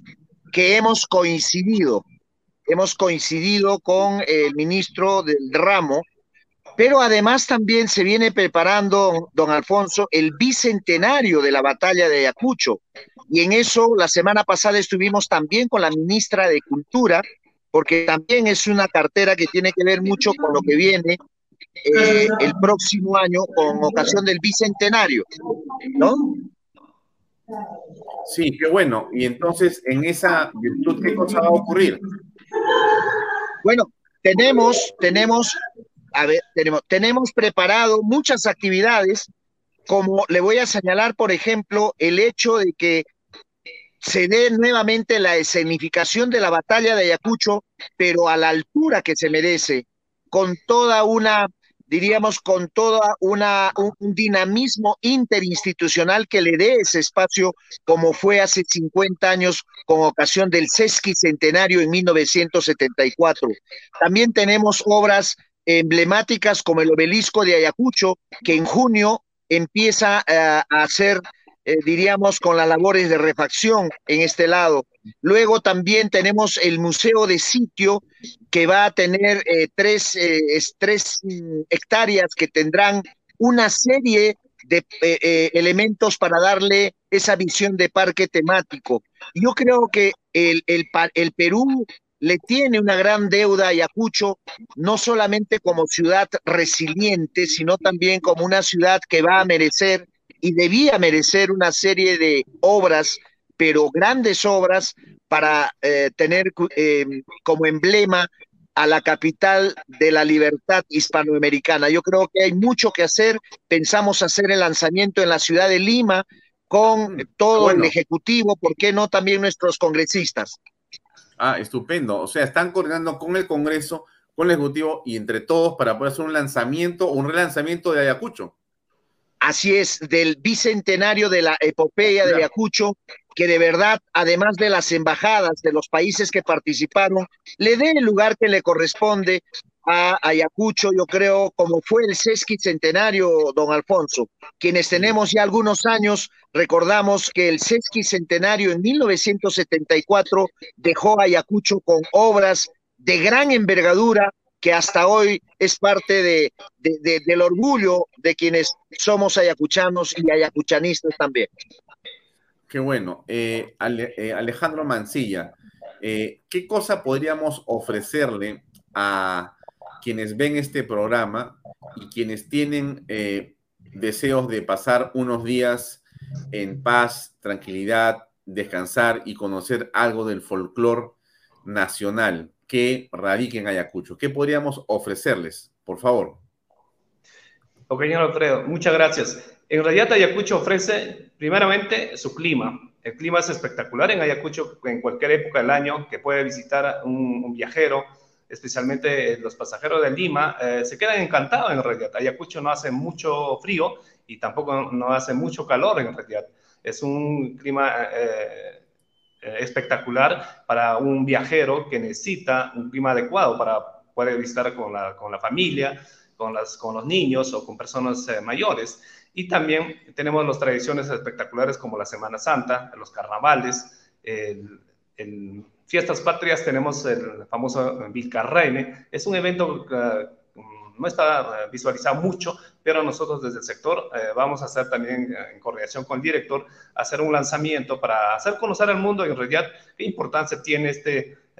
que hemos coincidido hemos coincidido con el ministro del ramo, pero además también se viene preparando, don Alfonso, el bicentenario de la batalla de Ayacucho. Y en eso la semana pasada estuvimos también con la ministra de Cultura, porque también es una cartera que tiene que ver mucho con lo que viene eh, el próximo año con ocasión del bicentenario, ¿no? Sí, qué bueno. Y entonces, en esa virtud, ¿qué cosa va a ocurrir? Bueno, tenemos, tenemos, a ver, tenemos, tenemos preparado muchas actividades, como le voy a señalar, por ejemplo, el hecho de que se dé nuevamente la escenificación de la batalla de Ayacucho, pero a la altura que se merece, con toda una diríamos, con toda una, un, dinamismo interinstitucional que le dé ese espacio como fue hace 50 años con ocasión del sesqui centenario en 1974. También tenemos obras emblemáticas como el obelisco de Ayacucho, que en junio empieza eh, a hacer eh, diríamos, con las labores de refacción en este lado. Luego también tenemos el Museo de Sitio, que va a tener eh, tres, tres mm, hectáreas que tendrán una serie de elementos para darle esa visión de parque temático. Yo creo que el, el Perú le tiene una gran deuda a Ayacucho, no solamente como ciudad resiliente, sino también como una ciudad que va a merecer y debía merecer una serie de obras, pero grandes obras, para eh, tener eh, como emblema a la capital de la libertad hispanoamericana. Yo creo que hay mucho que hacer. Pensamos hacer el lanzamiento en la ciudad de Lima con mm, todo el Ejecutivo, ¿por qué no también nuestros congresistas? Ah, estupendo. O sea, están coordinando con el Congreso, con el Ejecutivo y entre todos para poder hacer un lanzamiento o un relanzamiento de Ayacucho. Así es, del bicentenario de la epopeya de Ayacucho, que de verdad, además de las embajadas de los países que participaron, le dé el lugar que le corresponde a Ayacucho, yo creo, como fue el sesqui centenario, don Alfonso. Quienes tenemos ya algunos años, recordamos que el sesqui centenario en 1974 dejó Ayacucho con obras de gran envergadura que hasta hoy es parte de, del orgullo de quienes somos ayacuchanos y ayacuchanistas también. Qué bueno. Eh, eh, Alejandro Mancilla, eh, ¿qué cosa podríamos ofrecerle a quienes ven este programa y quienes tienen deseos de pasar unos días en paz, tranquilidad, descansar y conocer algo del folclore nacional? que radiquen en Ayacucho. ¿Qué podríamos ofrecerles, por favor? Ok, señor Alfredo, muchas gracias. En realidad Ayacucho ofrece primeramente su clima. El clima es espectacular en Ayacucho en cualquier época del año que puede visitar un, viajero, especialmente los pasajeros de Lima, eh, se quedan encantados en realidad. Ayacucho no hace mucho frío y tampoco no hace mucho calor en realidad. Es un clima eh, eh, espectacular para un viajero que necesita un clima adecuado para poder visitar con la, con la familia, con, las, con los niños o con personas mayores. Y también tenemos las tradiciones espectaculares como la Semana Santa, los carnavales, en Fiestas Patrias tenemos el famoso Vilcarreine. Es un evento uh, no está eh, visualizado mucho, pero nosotros desde el sector eh, vamos a hacer también, eh, en coordinación con el director, hacer un lanzamiento para hacer conocer al mundo en realidad qué importancia tiene esta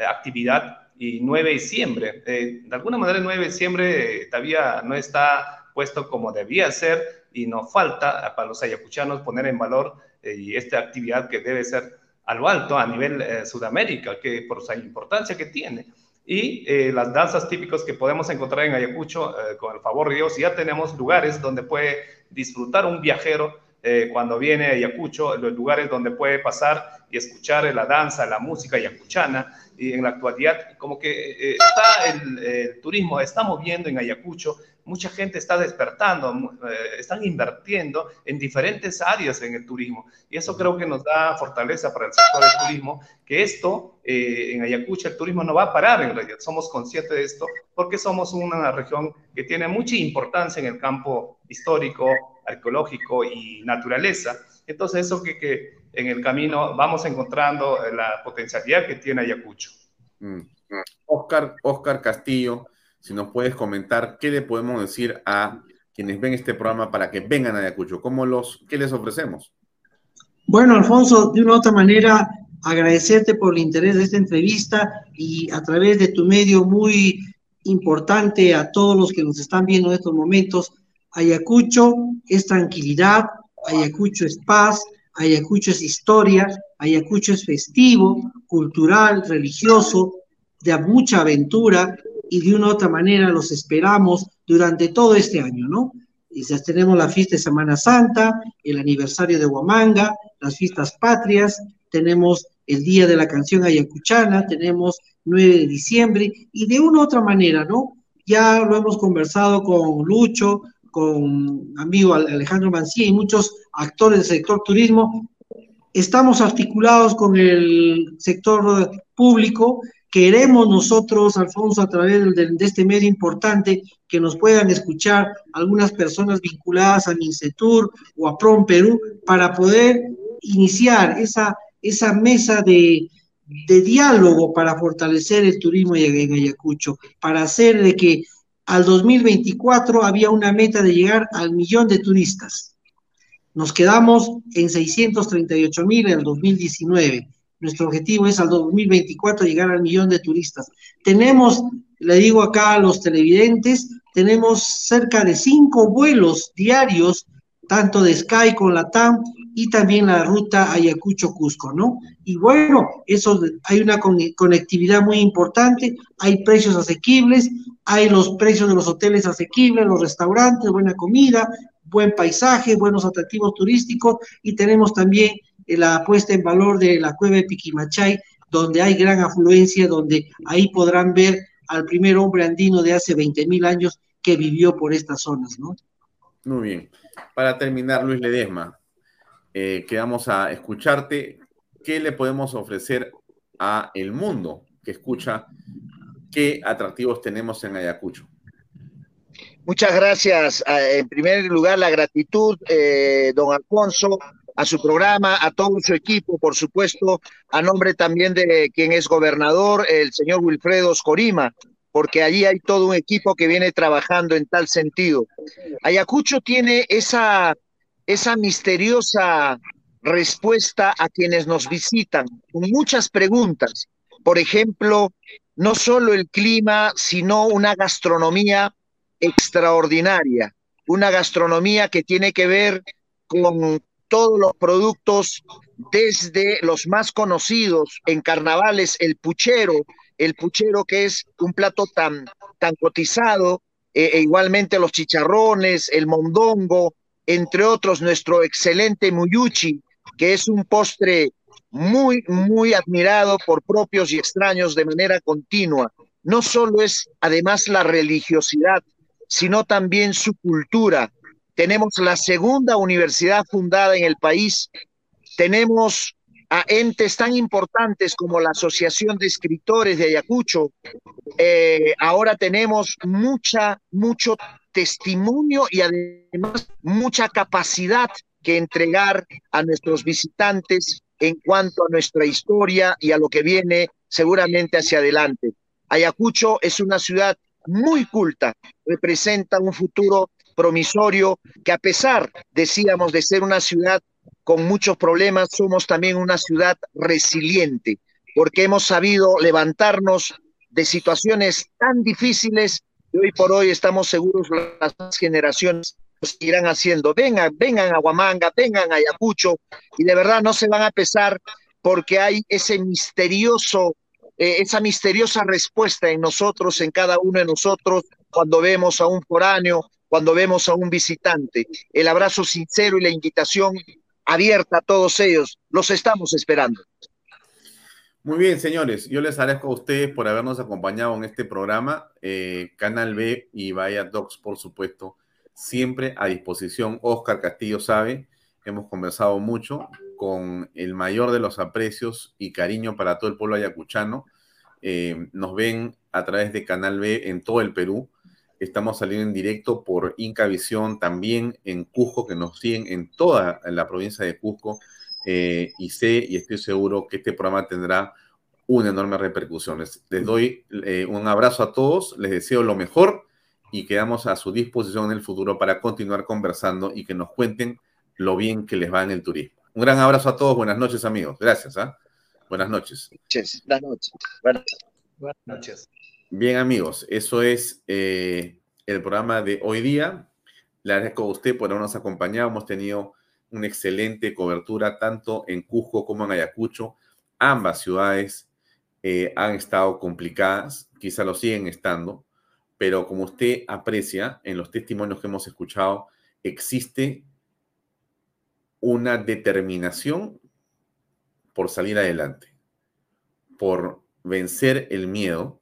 actividad y 9 de diciembre. de alguna manera el 9 de diciembre todavía no está puesto como debía ser y nos falta para los ayacuchanos poner en valor esta actividad que debe ser a lo alto a nivel Sudamérica, que por su importancia que tiene. Y eh, las danzas típicas que podemos encontrar en Ayacucho, eh, con el favor de Dios, ya tenemos lugares donde puede disfrutar un viajero eh, cuando viene a Ayacucho, los lugares donde puede pasar y escuchar la danza, la música ayacuchana, y en la actualidad como que está el, el, turismo, estamos viendo en Ayacucho mucha gente está despertando, eh, están invirtiendo en diferentes áreas en el turismo. Y eso creo que nos da fortaleza para el sector del turismo, que esto eh, en Ayacucho, el turismo no va a parar en realidad. Somos conscientes de esto porque somos una región que tiene mucha importancia en el campo histórico, arqueológico y naturaleza. Entonces eso que, que en el camino vamos encontrando la potencialidad que tiene Ayacucho. Mm. Oscar, Oscar Castillo si nos puedes comentar qué le podemos decir a quienes ven este programa para que vengan a Ayacucho, ¿cómo los, ¿qué les ofrecemos? Bueno, Alfonso, de una u otra manera, agradecerte por el interés de esta entrevista y a través de tu medio muy importante a todos los que nos están viendo en estos momentos. Ayacucho es tranquilidad, Ayacucho es paz, Ayacucho es historia, Ayacucho es festivo, cultural, religioso, de mucha aventura, y de una u otra manera los esperamos durante todo este año, ¿no? Y tenemos la fiesta de Semana Santa, el aniversario de Huamanga, las fiestas patrias, tenemos el Día de la Canción Ayacuchana, tenemos 9 de diciembre, y de una u otra manera, ¿no? Ya lo hemos conversado con Lucho, con amigo Alejandro Mancía y muchos actores del sector turismo. Estamos articulados con el sector público Queremos nosotros, Alfonso, a través de, este medio importante, que nos puedan escuchar algunas personas vinculadas a Mincetur o a PROM Perú para poder iniciar esa, esa mesa de, diálogo para fortalecer el turismo en Ayacucho, para hacer de que al 2024 había una meta de llegar al millón de turistas. Nos quedamos en 638 mil en el 2019. Nuestro objetivo es al 2024 llegar al millón de turistas. Tenemos, le digo acá a los televidentes, tenemos cerca de cinco vuelos diarios, tanto de Sky con la TAM y también la ruta Ayacucho-Cusco, ¿no? Y bueno, eso hay una conectividad muy importante, hay precios asequibles, hay los precios de los hoteles asequibles, los restaurantes, buena comida, buen paisaje, buenos atractivos turísticos y tenemos también la puesta en valor de la cueva de Piquimachay, donde hay gran afluencia, donde ahí podrán ver al primer hombre andino de hace 20 mil años que vivió por estas zonas, ¿no? Muy bien. Para terminar, Luis Ledesma, eh, que vamos a escucharte. ¿Qué le podemos ofrecer a el mundo que escucha qué atractivos tenemos en Ayacucho? Muchas gracias. Ah, en primer lugar, la gratitud, eh, don Alfonso, a su programa, a todo su equipo, por supuesto, a nombre también de quien es gobernador, el señor Wilfredo Scorima, porque allí hay todo un equipo que viene trabajando en tal sentido. Ayacucho tiene esa, esa misteriosa respuesta a quienes nos visitan, con muchas preguntas. Por ejemplo, no solo el clima, sino una gastronomía extraordinaria, una gastronomía que tiene que ver con todos los productos, desde los más conocidos en carnavales, el puchero, el puchero que es un plato tan, tan cotizado, eh, e igualmente los chicharrones, el mondongo, entre otros nuestro excelente muyuchi, que es un postre muy, muy admirado por propios y extraños de manera continua. No solo es además la religiosidad sino también su cultura. Tenemos la segunda universidad fundada en el país, tenemos a entes tan importantes como la Asociación de Escritores de Ayacucho. Eh, ahora tenemos mucha, mucho testimonio y además mucha capacidad que entregar a nuestros visitantes en cuanto a nuestra historia y a lo que viene seguramente hacia adelante. Ayacucho es una ciudad muy culta, representa un futuro promisorio que a pesar, decíamos, de ser una ciudad con muchos problemas, somos también una ciudad resiliente, porque hemos sabido levantarnos de situaciones tan difíciles y hoy por hoy estamos seguros las generaciones irán haciendo. Vengan, vengan a Huamanga, vengan a Ayacucho y de verdad no se van a pesar porque hay ese misterioso eh, esa misteriosa respuesta en nosotros, en cada uno de nosotros, cuando vemos a un foráneo, cuando vemos a un visitante. El abrazo sincero y la invitación abierta a todos ellos. Los estamos esperando. Muy bien, señores. Yo les agradezco a ustedes por habernos acompañado en este programa. Eh, Canal B y Vaya Docs, por supuesto, siempre a disposición. Oscar Castillo sabe, hemos conversado mucho con el mayor de los aprecios y cariño para todo el pueblo ayacuchano. Eh, nos ven a través de Canal B en todo el Perú. Estamos saliendo en directo por Inca Visión, también en Cusco, que nos siguen en toda la provincia de Cusco. Eh, y sé y estoy seguro que este programa tendrá una enorme repercusión. Les, doy eh, un abrazo a todos, les deseo lo mejor y quedamos a su disposición en el futuro para continuar conversando y que nos cuenten lo bien que les va en el turismo. Un gran abrazo a todos. Buenas noches, amigos. Gracias. Buenas noches. Buenas noches. Buenas, noches. Bien, amigos, eso es eh, el programa de hoy día. Le agradezco a usted por habernos acompañado. Hemos tenido una excelente cobertura tanto en Cusco como en Ayacucho. Ambas ciudades eh, han estado complicadas, quizá lo siguen estando, pero como usted aprecia en los testimonios que hemos escuchado, existe una determinación por salir adelante, por vencer el miedo,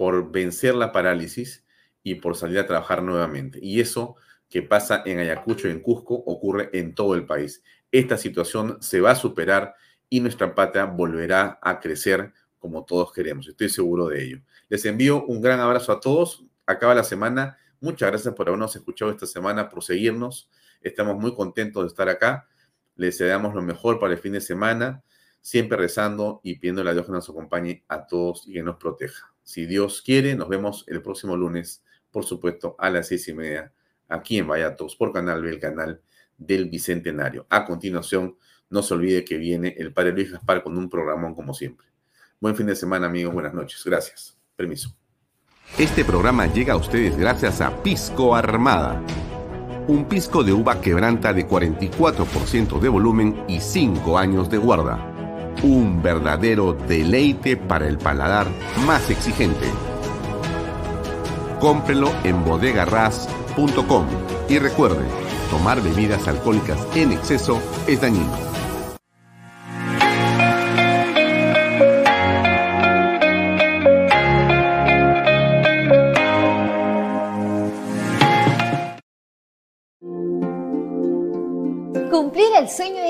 por vencer la parálisis y por salir a trabajar nuevamente. Y eso que pasa en Ayacucho y en Cusco ocurre en todo el país. Esta situación se va a superar y nuestra patria volverá a crecer como todos queremos. Estoy seguro de ello. Les envío un gran abrazo a todos. Acaba la semana. Muchas gracias por habernos escuchado esta semana, por seguirnos. Estamos muy contentos de estar acá. Les deseamos lo mejor para el fin de semana, siempre rezando y pidiendo a Dios que nos acompañe a todos y que nos proteja. Si Dios quiere, nos vemos el próximo lunes por supuesto, a las seis y media aquí en Vallatos por Canal B, el canal del Bicentenario. A continuación, no se olvide que viene el padre Luis Gaspar con un programón como siempre. Buen fin de semana, amigos. Buenas noches. Gracias. Permiso. Este programa llega a ustedes gracias a Pisco Armada. Un pisco de uva quebranta de 44% de volumen y 5 años de guarda. Un verdadero deleite para el paladar más exigente. Cómprelo en bodegarras.com y recuerde, tomar bebidas alcohólicas en exceso es dañino. el sueño de